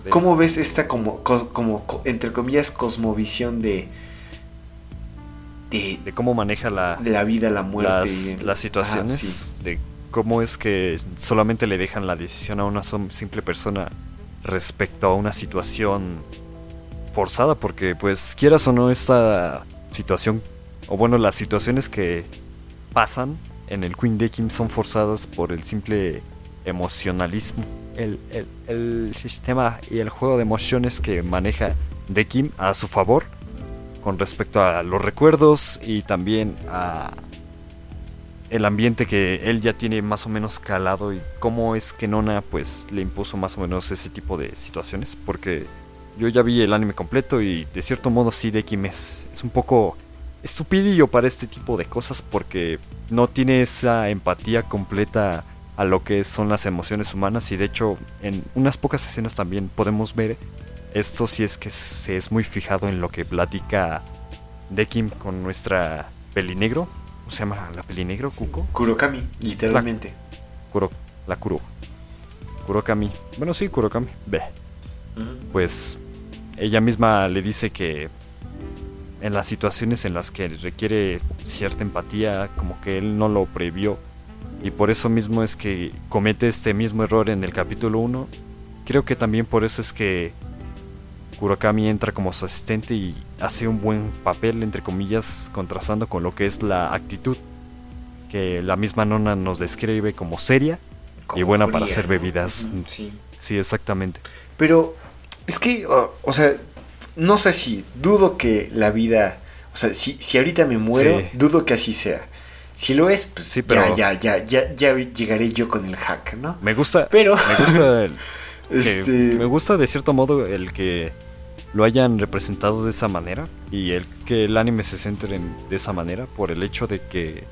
¿Cómo ves esta como, como, entre comillas, cosmovisión de, de, cómo maneja la, la vida, la muerte? Las, situaciones, de cómo es que solamente le dejan la decisión a una simple persona respecto a una situación forzada, porque pues quieras o no esta situación, o bueno, las situaciones que pasan en el Queen Decking son forzadas por el simple emocionalismo. El, sistema y el juego de emociones que maneja Dekim a su favor con respecto a los recuerdos y también a el ambiente que él ya tiene más o menos calado y cómo es que Nona pues le impuso más o menos ese tipo de situaciones porque yo ya vi el anime completo y de cierto modo sí Dekim es, es un poco estupidillo para este tipo de cosas porque no tiene esa empatía completa a lo que son las emociones humanas y de hecho en unas pocas escenas también podemos ver esto si es que se es muy fijado en lo que platica Dekim con nuestra pelinegro. ¿Cómo se llama la pelinegro, Kuko? Kurokami, literalmente. La, Kuro, la Kuro. Kurokami. Bueno, sí, Kurokami. Ve. Pues ella misma le dice que en las situaciones en las que requiere cierta empatía, como que él no lo previó y por eso mismo es que comete este mismo error en el capítulo 1. Creo que también por eso es que Kurakami entra como su asistente y hace un buen papel, entre comillas, contrastando con lo que es la actitud que la misma nona nos describe como seria y buena para hacer bebidas. Sí. sí, exactamente. Pero es que, o, sea, no sé si dudo que la vida, o sea, si, si ahorita me muero, dudo que así sea. Si lo es, pues sí, pero ya, ya, ya, ya, llegaré yo con el hack, ¿no? Me gusta, pero me gusta, el, este... me gusta de cierto modo el que lo hayan representado de esa manera y el que el anime se centre en, de esa manera por el hecho de que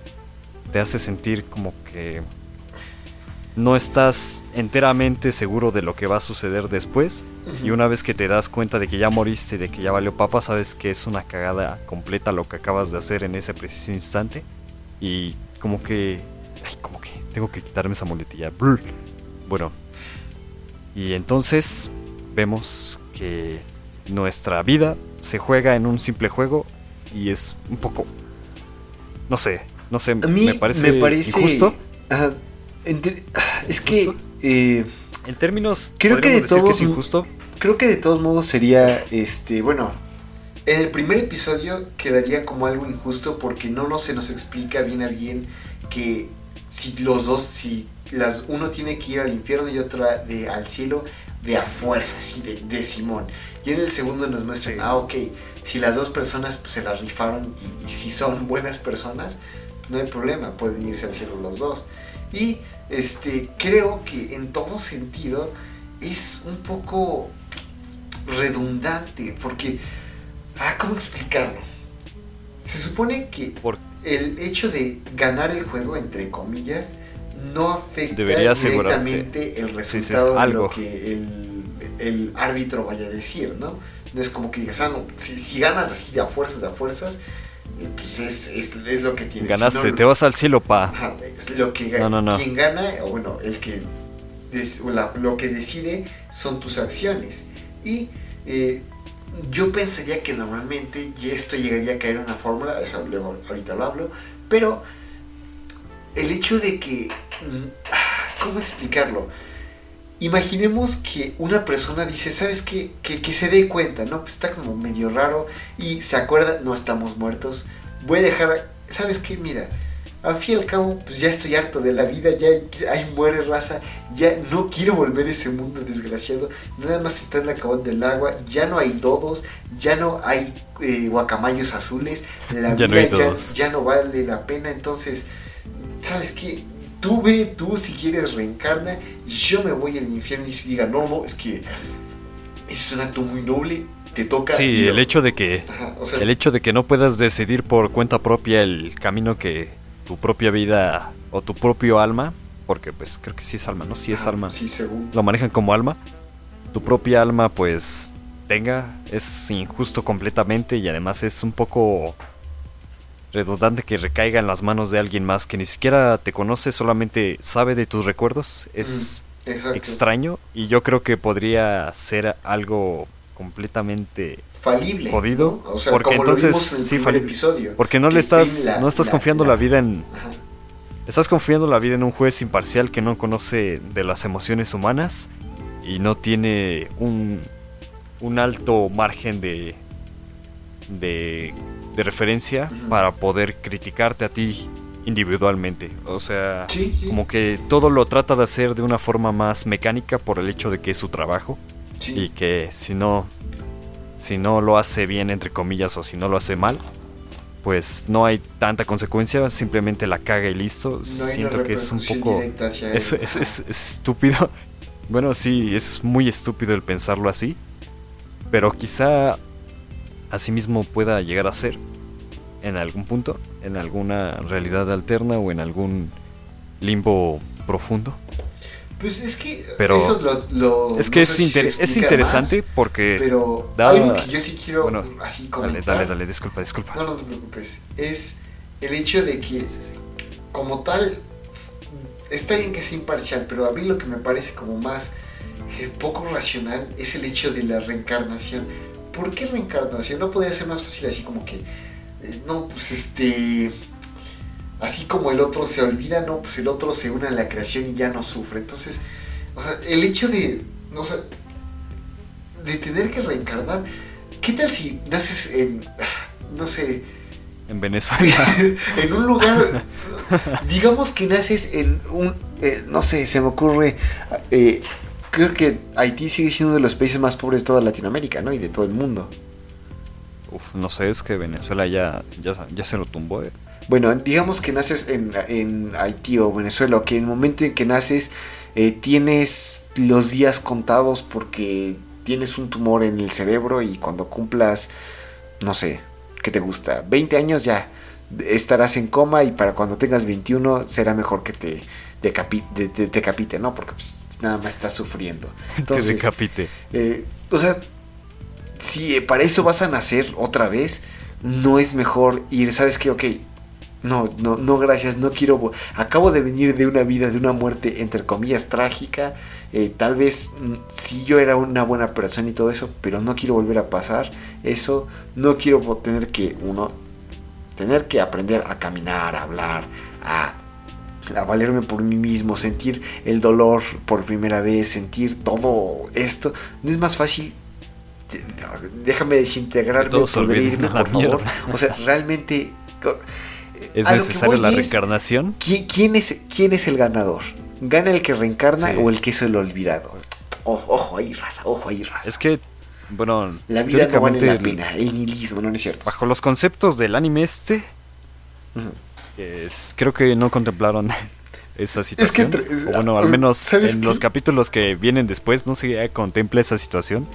te hace sentir como que no estás enteramente seguro de lo que va a suceder después y una vez que te das cuenta de que ya moriste y de que ya valió papa sabes que es una cagada completa lo que acabas de hacer en ese preciso instante y como que. Ay, como que tengo que quitarme esa muletilla. Bueno. Y entonces vemos que nuestra vida se juega en un simple juego y es un poco. No sé, no sé, me parece, me parece injusto. es que. Eh, en términos. Creo que de todos. Que es injusto. Creo que de todos modos sería. Este. Bueno en el primer episodio quedaría como algo injusto porque no, no se nos explica bien a bien que si los dos, si las, uno tiene que ir al infierno y otra de, al cielo de a fuerza, así de, Simón. Y en el segundo nos muestran, ah, ok, si las dos personas pues, se la rifaron y, si son buenas personas, no hay problema, pueden irse al cielo los dos. Y este, creo que en todo sentido es un poco redundante porque Ah, ¿cómo explicarlo? Se supone que el hecho de ganar el juego, entre comillas, no afecta directamente el resultado de lo que el, árbitro vaya a decir, ¿no? No es como que digas, ah, no, si, ganas así de a fuerzas, de a fuerzas, eh, pues es, es, lo que tienes. Ganaste, te vas al cielo, pa. es lo que gana. Quien gana, o bueno, el que lo que decide son tus acciones. Y eh, yo pensaría que normalmente y esto llegaría a caer en una fórmula, eso luego ahorita lo hablo, pero el hecho de que, ¿cómo explicarlo? Imaginemos que una persona dice, ¿sabes qué? Que, que se dé cuenta, ¿no? Pues está como medio raro y se acuerda, no estamos muertos, voy a dejar, ¿sabes qué? Mira, al fin y al cabo, pues ya estoy harto de la vida, ya hay muere raza, ya no quiero volver a ese mundo desgraciado, nada más está en la cabón del agua, ya no hay dodos, ya no hay eh, guacamayos azules, la Ya no vida ya, dodos. ya no vale la pena, entonces, ¿sabes qué? Tú ve, tú si quieres reencarna, yo me voy al infierno y si diga, no, no, es que es un acto muy noble, te toca... Sí, el hecho de que Ajá, o sea, el hecho de que no puedas decidir por cuenta propia el camino que tu propia vida o tu propio alma, porque pues creo que sí es alma, ¿no? Sí es alma. Sí, según. Lo manejan como alma. Tu propia alma pues tenga es injusto completamente y además es un poco redundante que recaiga en las manos de alguien más que ni siquiera te conoce, solamente sabe de tus recuerdos. Es Exacto. extraño y yo creo que podría ser algo completamente Falible. Jodido, ¿no? O sea, porque como lo entonces vimos en el sí, episodio. porque no le estás la- no estás la- confiando la, vida en Ajá. estás confiando la vida en un juez imparcial que no conoce de las emociones humanas y no tiene un un alto margen de de, de referencia Ujú. para poder criticarte a ti individualmente. O sea, Sí, sí. como que todo lo trata de hacer de una forma más mecánica por el hecho de que es su trabajo sí. y que si no si no lo hace bien entre comillas o si no lo hace mal pues no hay tanta consecuencia simplemente la caga y listo No siento que es un poco es, es- es- es estúpido bueno sí es muy estúpido el pensarlo así pero quizá asimismo pueda llegar a ser en algún punto en alguna realidad alterna o en algún limbo profundo Pues es que Pero- eso lo, lo- es que no es, si inter- es interesante más, porque pero da- algo que yo sí quiero bueno, así Dale, comentar. dale, dale, disculpa, disculpa. No, no te preocupes. Es el hecho de que, como tal, está bien que sea imparcial, pero a mí lo que me parece como más eh, poco racional es el hecho de la reencarnación. ¿Por qué reencarnación? No podría ser más fácil así como que, eh, no, pues este, así como el otro se olvida, no, pues el otro se une a la creación y ya no sufre. Entonces, o sea, el hecho de, no sé, de tener que reencarnar, ¿qué tal si naces en, no sé, En Venezuela. en un lugar, digamos que naces en un, eh, no sé, se me ocurre, eh, creo que Haití sigue siendo uno de los países más pobres de toda Latinoamérica, ¿no? Y de todo el mundo. Uf, no sé, es que Venezuela ya, ya, ya se lo tumbó. eh. Bueno, digamos que naces en, en Haití o Venezuela, o que en el momento en que naces eh, tienes los días contados porque tienes un tumor en el cerebro y cuando cumplas, no sé, ¿qué te gusta? 20 años ya estarás en coma y para cuando tengas 21 será mejor que te decapi- de- de- decapite, ¿no? Porque pues, nada más estás sufriendo. Te Entonces, decapite. eh, o sea, si eh, para eso vas a nacer otra vez, no es mejor ir, ¿sabes qué? Ok, no, no, no, gracias, no quiero. Acabo de venir de una vida, de una muerte, entre comillas, trágica. eh, tal vez mm, sí yo era una buena persona y todo eso, pero no quiero volver a pasar eso. No quiero tener que, uno, tener que aprender a caminar, a hablar, a a valerme por mí mismo, sentir el dolor por primera vez, sentir todo esto. No es más fácil. Déjame desintegrarme, la por favor. O sea, realmente. co- ¿Es necesaria la es, reencarnación? ¿quién, quién es, ¿Quién es el ganador? ¿Gana el que reencarna Sí. o el que es el olvidado? Ojo, ojo ahí, raza, ojo ahí, raza. Es que, bueno, la vida no vale la pena, el nihilismo, no, no es cierto. bajo los conceptos del anime este. Es- creo que no contemplaron esa situación. es- o bueno, al menos ¿sabes en qué? los capítulos que vienen después no se contempla esa situación.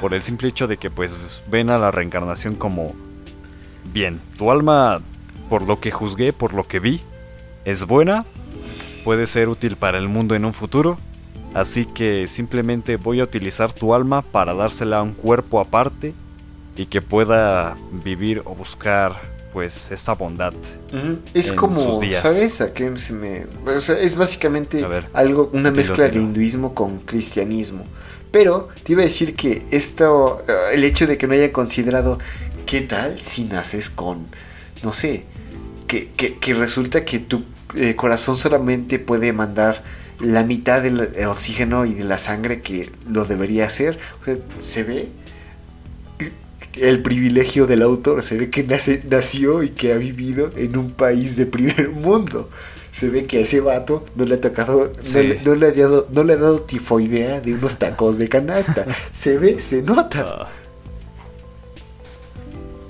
Por el simple hecho de que pues ven a la reencarnación como bien. Tu alma, por lo que juzgué, por lo que vi, es buena, puede ser útil para el mundo en un futuro. Así que simplemente voy a utilizar tu alma para dársela a un cuerpo aparte y que pueda vivir o buscar pues esta bondad. Es en como, sus días. ¿sabes? A qué se me. O sea, es básicamente ver, algo, una mezcla de hinduismo con cristianismo. Pero te iba a decir que esto, eh, el hecho de que no haya considerado, ¿qué tal si naces con, no sé, que, que, que resulta que tu eh, corazón solamente puede mandar la mitad del oxígeno y de la sangre que lo debería hacer? O sea, se ve. El privilegio del autor. Se ve que nace, nació y que ha vivido en un país de primer mundo. Se ve que a ese vato no le ha tocado, no, le, no le ha dado, no le ha dado tifoidea de unos tacos de canasta. se ve, se nota. Ah.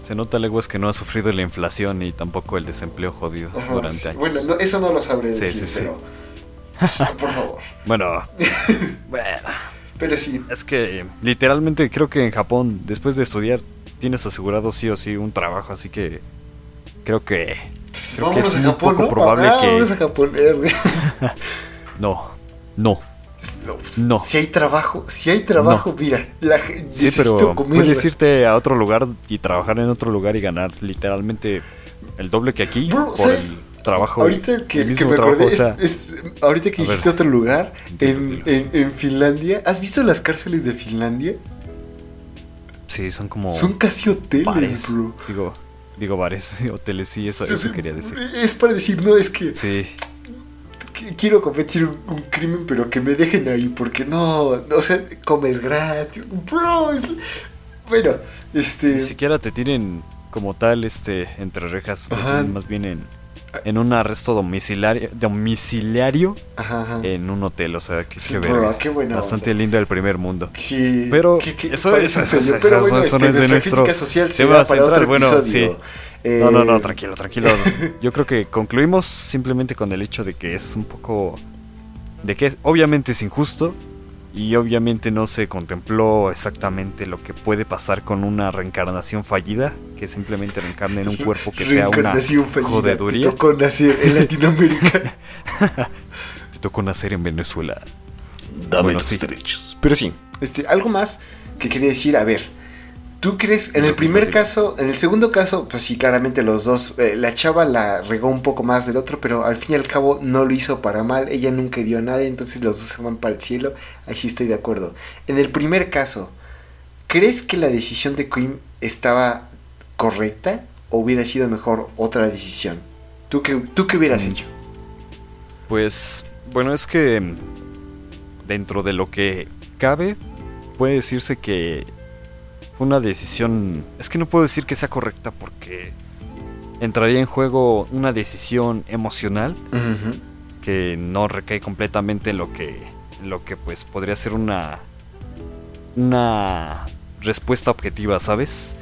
Se nota leguas que no ha sufrido la inflación y tampoco el desempleo jodido Ajá, durante sí. años. Bueno, no, eso no lo sabré Sí, decir, sí, pero. por favor. Bueno, bueno, Pero sí. es que literalmente creo que en Japón, después de estudiar, tienes asegurado sí o sí un trabajo, así que creo que Pues creo que vámonos es a muy Japón, poco ¿no? probable Ah, que- Vámonos a Japón. eh, no, no. pues, No. Si hay trabajo, si hay trabajo, mira, la, Sí, pero comer. puedes irte a otro lugar y trabajar en otro lugar y ganar literalmente el doble que aquí Bro, por ¿sabes? el trabajo. Ahorita que, que me trabajo, acordé, o sea, es- es- ahorita que dijiste ver. otro lugar, en- en Finlandia, ¿has visto las cárceles de Finlandia? Sí, son como Son casi hoteles, bares. bro. Digo, digo bares, hoteles, sí, eso, Sí, eso quería decir. Es para decir, no, es que, Sí, quiero cometer un, un crimen, pero que me dejen ahí, porque no, o sea, comes gratis. Bro, es- bueno, este... ni siquiera te tienen como tal este entre rejas, te tienen más bien en, en un arresto domiciliario, domiciliario Ajá, ajá. en un hotel, o sea, que Sí, qué bro, verga. qué buena Bastante onda. lindo del primer mundo. Sí, Pero eso- pero bueno, eso este, no es de nuestro social tema central, bueno, episodio. sí. No, no, no, Eh, tranquilo, tranquilo. Yo creo que concluimos simplemente con el hecho de que es un poco... De que es, obviamente es injusto y obviamente no se contempló exactamente lo que puede pasar con una reencarnación fallida, que simplemente reencarne en un cuerpo que sea una fallida, jodeduría. Te tocó nacer en Latinoamérica. Te tocó nacer en Venezuela. Dame Bueno, tus sí. derechos. Pero sí, este, algo más que quería decir, a ver, ¿tú crees, en el primer caso, en el segundo caso, pues sí, claramente los dos, eh, la chava la regó un poco más del otro, pero al fin y al cabo no lo hizo para mal, ella nunca hirió a nadie, entonces los dos se van para el cielo, ahí sí estoy de acuerdo. En el primer caso, ¿crees que la decisión de Queen estaba correcta o hubiera sido mejor otra decisión? ¿Tú qué, tú qué hubieras Mm. hecho? Pues, bueno, es que dentro de lo que cabe, puede decirse que fue una decisión... Es que no puedo decir que sea correcta porque entraría en juego una decisión emocional que no recae completamente en lo que, en lo que pues podría ser una... Una respuesta objetiva, ¿sabes?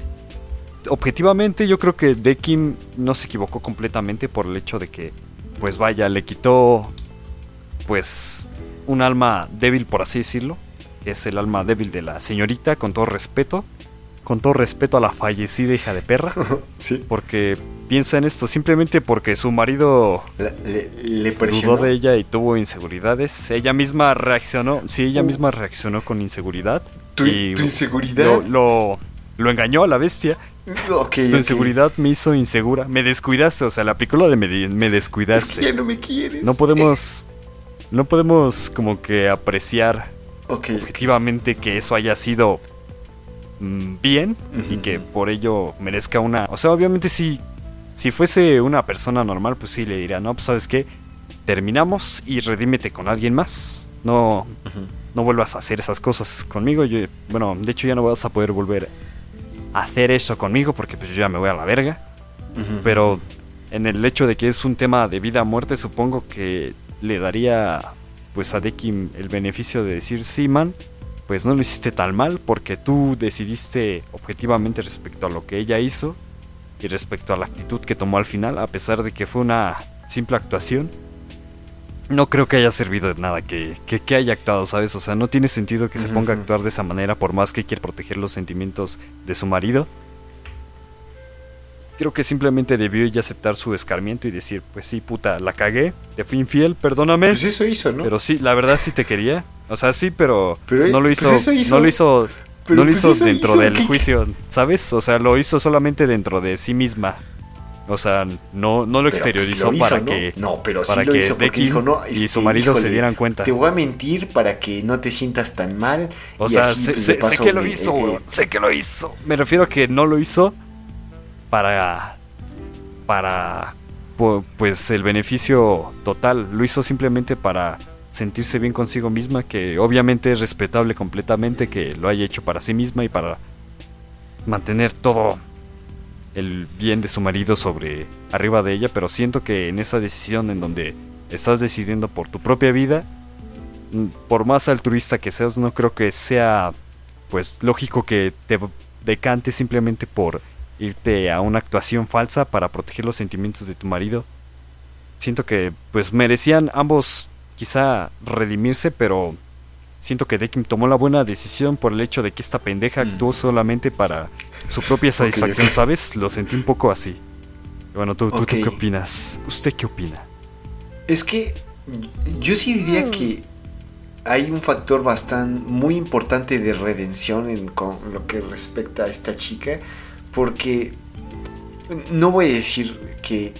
Objetivamente yo creo que Dekim no se equivocó completamente por el hecho de que, pues vaya, le quitó pues un alma débil, por así decirlo. que Es el alma débil de la señorita, con todo respeto. Con todo respeto a la fallecida hija de perra. Sí. Porque piensa en esto, simplemente porque su marido le, le presionó. dudó de ella y tuvo inseguridades. Ella misma reaccionó, sí, ella Uh. misma reaccionó con inseguridad. ¿Tu, y tu inseguridad? Lo, lo, lo engañó a la bestia. Ok, Tu inseguridad me hizo insegura. Me descuidaste, o sea, la película de me, me Es que descuidaste. ya no me quieres. No podemos. No podemos como que apreciar Ok, objetivamente que eso haya sido mm, bien y que por ello merezca una. O sea, obviamente si, si fuese una persona normal, pues sí le diría, no, pues sabes qué, terminamos y redímete con alguien más. No, no vuelvas a hacer esas cosas conmigo. Yo, bueno, de hecho ya no vas a poder volver a hacer eso conmigo porque pues yo ya me voy a la verga. Pero en el hecho de que es un tema de vida o muerte, supongo que le daría pues a Dekim el beneficio de decir, sí, man, pues no lo hiciste tan mal porque tú decidiste objetivamente respecto a lo que ella hizo y respecto a la actitud que tomó al final, a pesar de que fue una simple actuación. No creo que haya servido de nada que, que, que haya actuado, ¿sabes? O sea, no tiene sentido que se ponga a actuar de esa manera por más que quiera proteger los sentimientos de su marido. Creo que simplemente debió ella aceptar su escarmiento y decir, pues sí, puta, la cagué, te fui infiel, perdóname. Pues eso hizo, ¿no? Pero sí, la verdad sí te quería. O sea, sí, pero, Pero, no lo pues hizo, eso hizo. no lo hizo, Pero, no lo pues, hizo dentro hizo, del ¿qué- juicio, ¿sabes? O sea, lo hizo solamente dentro de sí misma. O sea, no, no lo pues, exteriorizó lo hizo, para ¿no? que No, pero sí lo que hizo porque Becky dijo, no, y su este, marido se dieran cuenta. Te voy a mentir para que no te sientas tan mal. O sea, así, sé, pues, que lo hizo, eh, sé que lo hizo. Me refiero a que no lo hizo para para pu- pues el beneficio total, lo hizo simplemente para sentirse bien consigo misma, que obviamente es respetable completamente que lo haya hecho para sí misma y para mantener todo el bien de su marido sobre arriba de ella, pero siento que en esa decisión en donde estás decidiendo por tu propia vida, mm, por más altruista que seas, no creo que sea pues lógico que te decantes simplemente por irte a una actuación falsa para proteger los sentimientos de tu marido. Siento que pues merecían ambos quizá redimirse, pero siento que Dekim tomó la buena decisión por el hecho de que esta pendeja mm. actuó solamente para su propia satisfacción, ¿sabes? Lo sentí un poco así. Bueno, ¿tú, tú, qué opinas? ¿Usted qué opina? Es que yo sí diría mm. que hay un factor bastante muy importante de redención en con lo que respecta a esta chica, porque no voy a decir que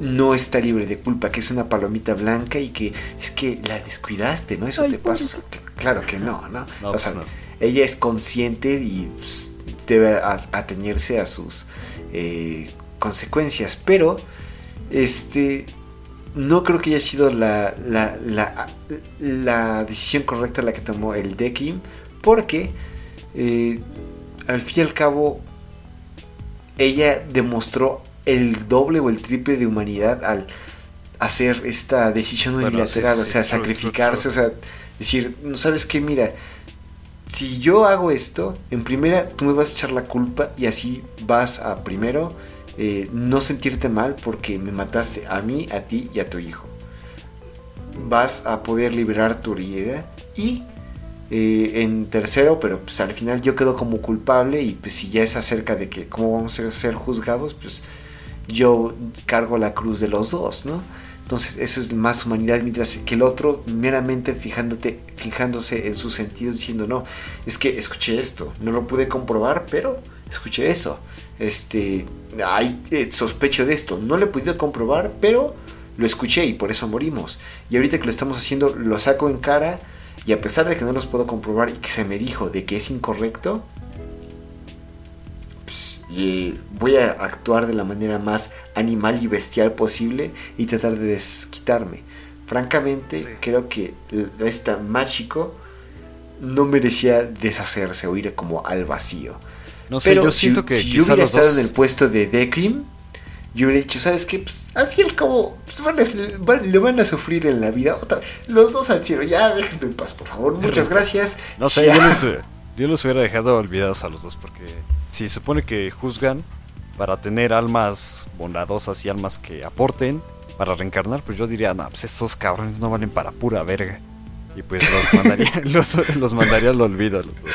no está libre de culpa, que es una palomita blanca y que es que la descuidaste, ¿no? Eso te pasa. claro que no, ¿no? o pues sea, ella es consciente y pues, debe atenerse a sus eh, consecuencias, pero este no creo que haya sido la, la, decisión correcta la que tomó el Dekim, porque eh, al fin y al cabo ella demostró el doble o el triple de humanidad al hacer esta decisión unilateral, o sea, sacrificarse, o sea, decir, no sabes qué, mira, si yo hago esto, en primera tú me vas a echar la culpa y así vas a primero eh, no sentirte mal porque me mataste a mí, a ti y a tu hijo. Vas a poder liberar tu herida y eh, en tercero, pero pues al final yo quedo como culpable y pues si ya es acerca de que cómo vamos a ser juzgados, pues yo cargo la cruz de los dos, ¿no? Entonces, eso es más humanidad, mientras que el otro meramente fijándote, fijándose en su sentido, diciendo, no, es que escuché esto, no lo pude comprobar, pero escuché eso. Este, hay eh, sospecho de esto, no lo he podido comprobar, pero lo escuché y por eso morimos. Y ahorita que lo estamos haciendo, lo saco en cara y a pesar de que no los puedo comprobar y que se me dijo de que es incorrecto, pues, voy a actuar de la manera más animal y bestial posible y tratar de desquitarme. Francamente, creo que esta Machiko no merecía deshacerse o ir como al vacío. No sé, Pero yo siento que si yo hubiera estado en el puesto de Decrim, yo hubiera dicho, ¿sabes qué? Pues, al fin y al cabo, pues, le van a sufrir en la vida. Otra, los dos al cielo, ya déjenme en paz, por favor. Muchas gracias. No sé, yo los, yo los, hubiera dejado olvidados a los dos porque si se supone que juzgan para tener almas bondadosas y almas que aporten para reencarnar, pues yo diría, no, pues estos cabrones no valen para pura verga. Y pues los mandaría, los, mandaría al olvido a los dos.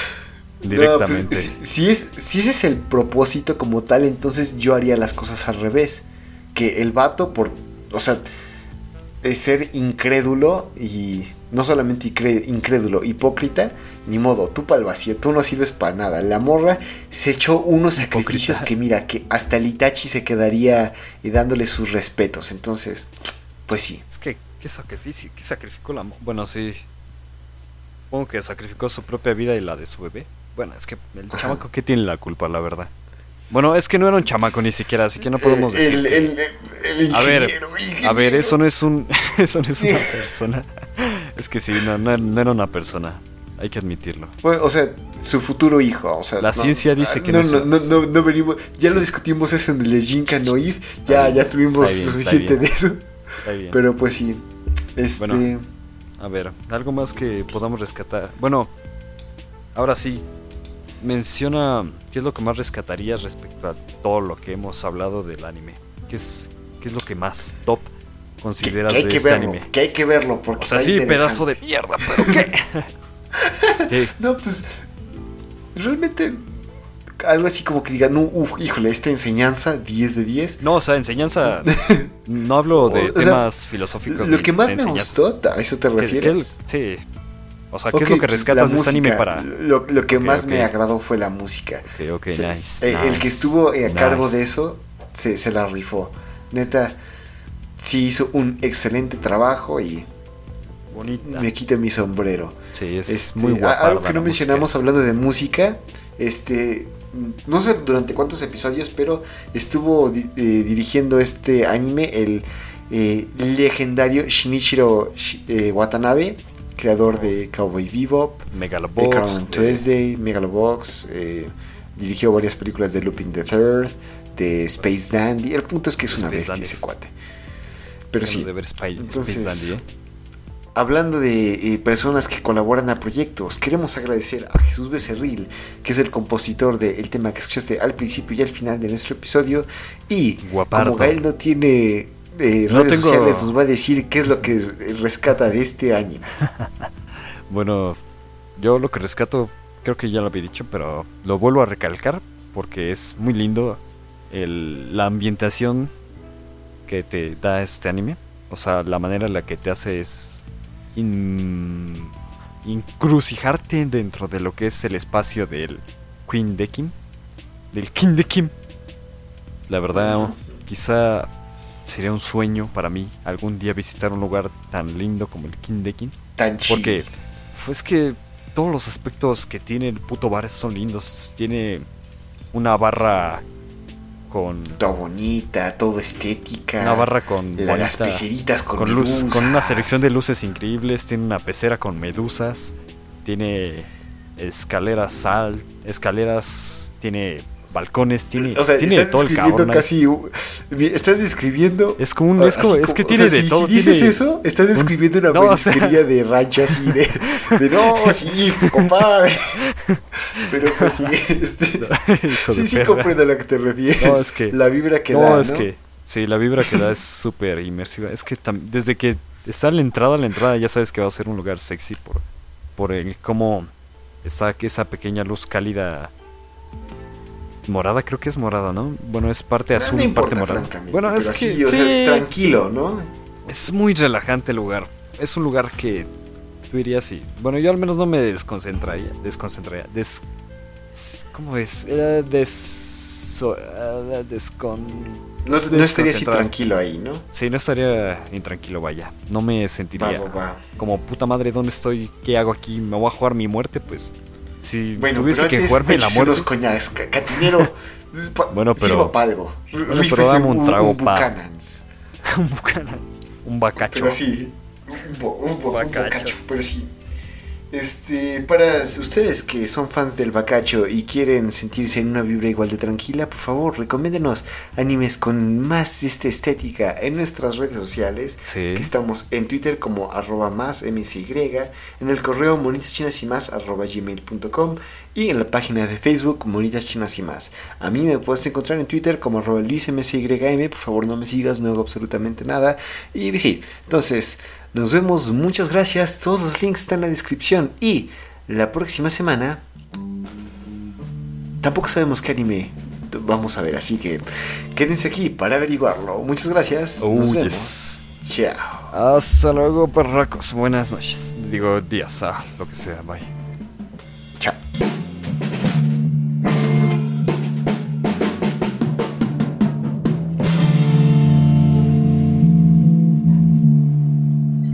Pues, directamente. si, es, si ese es el propósito como tal, entonces yo haría las cosas al revés. Que el vato, por. O sea, es ser incrédulo y no solamente incrédulo, hipócrita, ni modo, tú para el vacío, tú no sirves para nada. La morra se echó unos sacrificios que mira, que hasta el Itachi se quedaría y eh, dándole sus respetos. Entonces, pues sí. Es que, ¿qué sacrificio? ¿Qué sacrificó la Bueno, sí. Supongo que sacrificó su propia vida y la de su bebé. Bueno, es que el chamaco que tiene la culpa, la verdad. Bueno, es que no era un chamaco ni siquiera, así que no podemos decir. a ver, a ver, eso no es un, eso no es una persona. Es que sí, no, no, era una persona. Hay que admitirlo. Bueno, o sea, su futuro hijo. O sea, la ciencia dice ah, que no. No, no, no, venimos. Ya lo discutimos eso en el Jinka Noid. Ya, ya tuvimos suficiente de eso. Pero pues sí. Este. Bueno, a ver, algo más que podamos rescatar. Bueno, ahora sí. Menciona qué es lo que más rescatarías respecto a todo lo que hemos hablado del anime. ¿Qué es, qué es lo que más top consideras que, de este verlo, anime? Que hay que verlo, porque. O sea, sí, pedazo de mierda, pero ¿qué? no, pues. Realmente. Algo así como que digan, no, uff, híjole, esta enseñanza 10 de 10. No, o sea, enseñanza. no hablo de temas filosóficos. Lo que más me gustó, ¿a eso te refieres? sí. O sea, ¿qué es lo que rescatas de este anime para.? Lo, que más me agradó fue la música. Ok, ok, nice, el, que estuvo a cargo de eso se, se la rifó. Neta, sí hizo un excelente trabajo y me quito mi sombrero. Sí, es este, muy guapa. Algo que no mencionamos hablando de música, este no sé durante cuántos episodios, pero estuvo eh, dirigiendo este anime el eh, legendario Shinichiro eh, Watanabe, creador de Cowboy Bebop, Megalobox, Tuesday, Megalobox, dirigió varias películas de Lupin the Third, de Space Dandy. El punto es que es una bestia Dandy. ese cuate. Pero sí, de ver Spy- entonces, Space Dandy, ¿eh? hablando de eh, personas que colaboran a proyectos, queremos agradecer a Jesús Becerril, que es el compositor del tema que escuchaste al principio y al final de nuestro episodio. Y Guapardo. como Gael no tiene eh, No redes tengo- sociales, nos va a decir qué es lo que es- rescata de este anime. Bueno, yo lo que rescato, creo que ya lo había dicho, pero lo vuelvo a recalcar porque es muy lindo el- la ambientación que te da este anime. O sea, la manera en la que te hace es in- incrucijarte dentro de lo que es el espacio del Queen de Kim. Del King de Kim. La verdad, quizá sería un sueño para mí algún día visitar un lugar tan lindo como el King de Kim. Tan chido. Porque pues que todos los aspectos que tiene el puto bar son lindos. Tiene una barra con Todo bonita, todo estética. una barra con la- las bonita- peceritas con, con luz, con una selección de luces increíbles, tiene una pecera con medusas, tiene escaleras sal, escaleras, tiene balcones, tiene, O sea, tiene de todo el cabrón. casi. Estás describiendo. Es como un, es, como- es que tiene o sea, de si, todo. Si dices tiene eso, estás un- describiendo una No, o sea- peluquería de rancho así de, de no, sí, compadre. Pero pues sí, este, de sí, sí comprendo a lo que te refieres. No, es que- la vibra que no, da, es ¿no? que sí, la vibra que da es súper inmersiva. Es que desde que está la entrada, la entrada ya sabes que va a ser un lugar sexy por, por el cómo está esa pequeña luz cálida morada, creo que es morada, ¿no? Bueno, es parte azul, no importa, parte morada. Bueno, es que o sea, tranquilo, ¿no? es muy relajante el lugar. Es un lugar que tú dirías sí. Bueno, yo al menos no me desconcentraría, desconcentraría, des ¿cómo es? Era des eh, descon No, no estaría así tranquilo ahí, ¿no? Sí, no estaría intranquilo, vaya. No me Va, sentiría va, va. como puta madre, ¿dónde estoy? ¿Qué hago aquí? ¿Me voy a jugar mi muerte? Pues si Bueno, tuviese pero que jugarme la muerte. unos coñacs, ca- catinero. Bueno, pero- sirva pa' algo. pero Rífese dame un trago pa- Buchanan's. un bucana, un bacacho. Pero sí, un, bo- un bo- un bacacho, pero sí. Este, para ustedes que son fans del bacacho y quieren sentirse en una vibra igual de tranquila, por favor, recomiéndenos animes con más de esta estética en nuestras redes sociales. Sí. Que estamos en Twitter como arroba más msy, en el correo monitas chinas y más arroba gmail.com y en la página de Facebook monitas chinas y más. A mí me puedes encontrar en Twitter como arroba luismsym, por favor no me sigas, no hago absolutamente nada. Y sí, entonces nos vemos, muchas gracias, todos los links están en la descripción y la próxima semana tampoco sabemos qué anime vamos a ver, así que quédense aquí para averiguarlo. Muchas gracias. Oh, nos vemos. yes. Chao. Hasta luego, perracos. Buenas noches. Digo días, ah, lo que sea. Bye.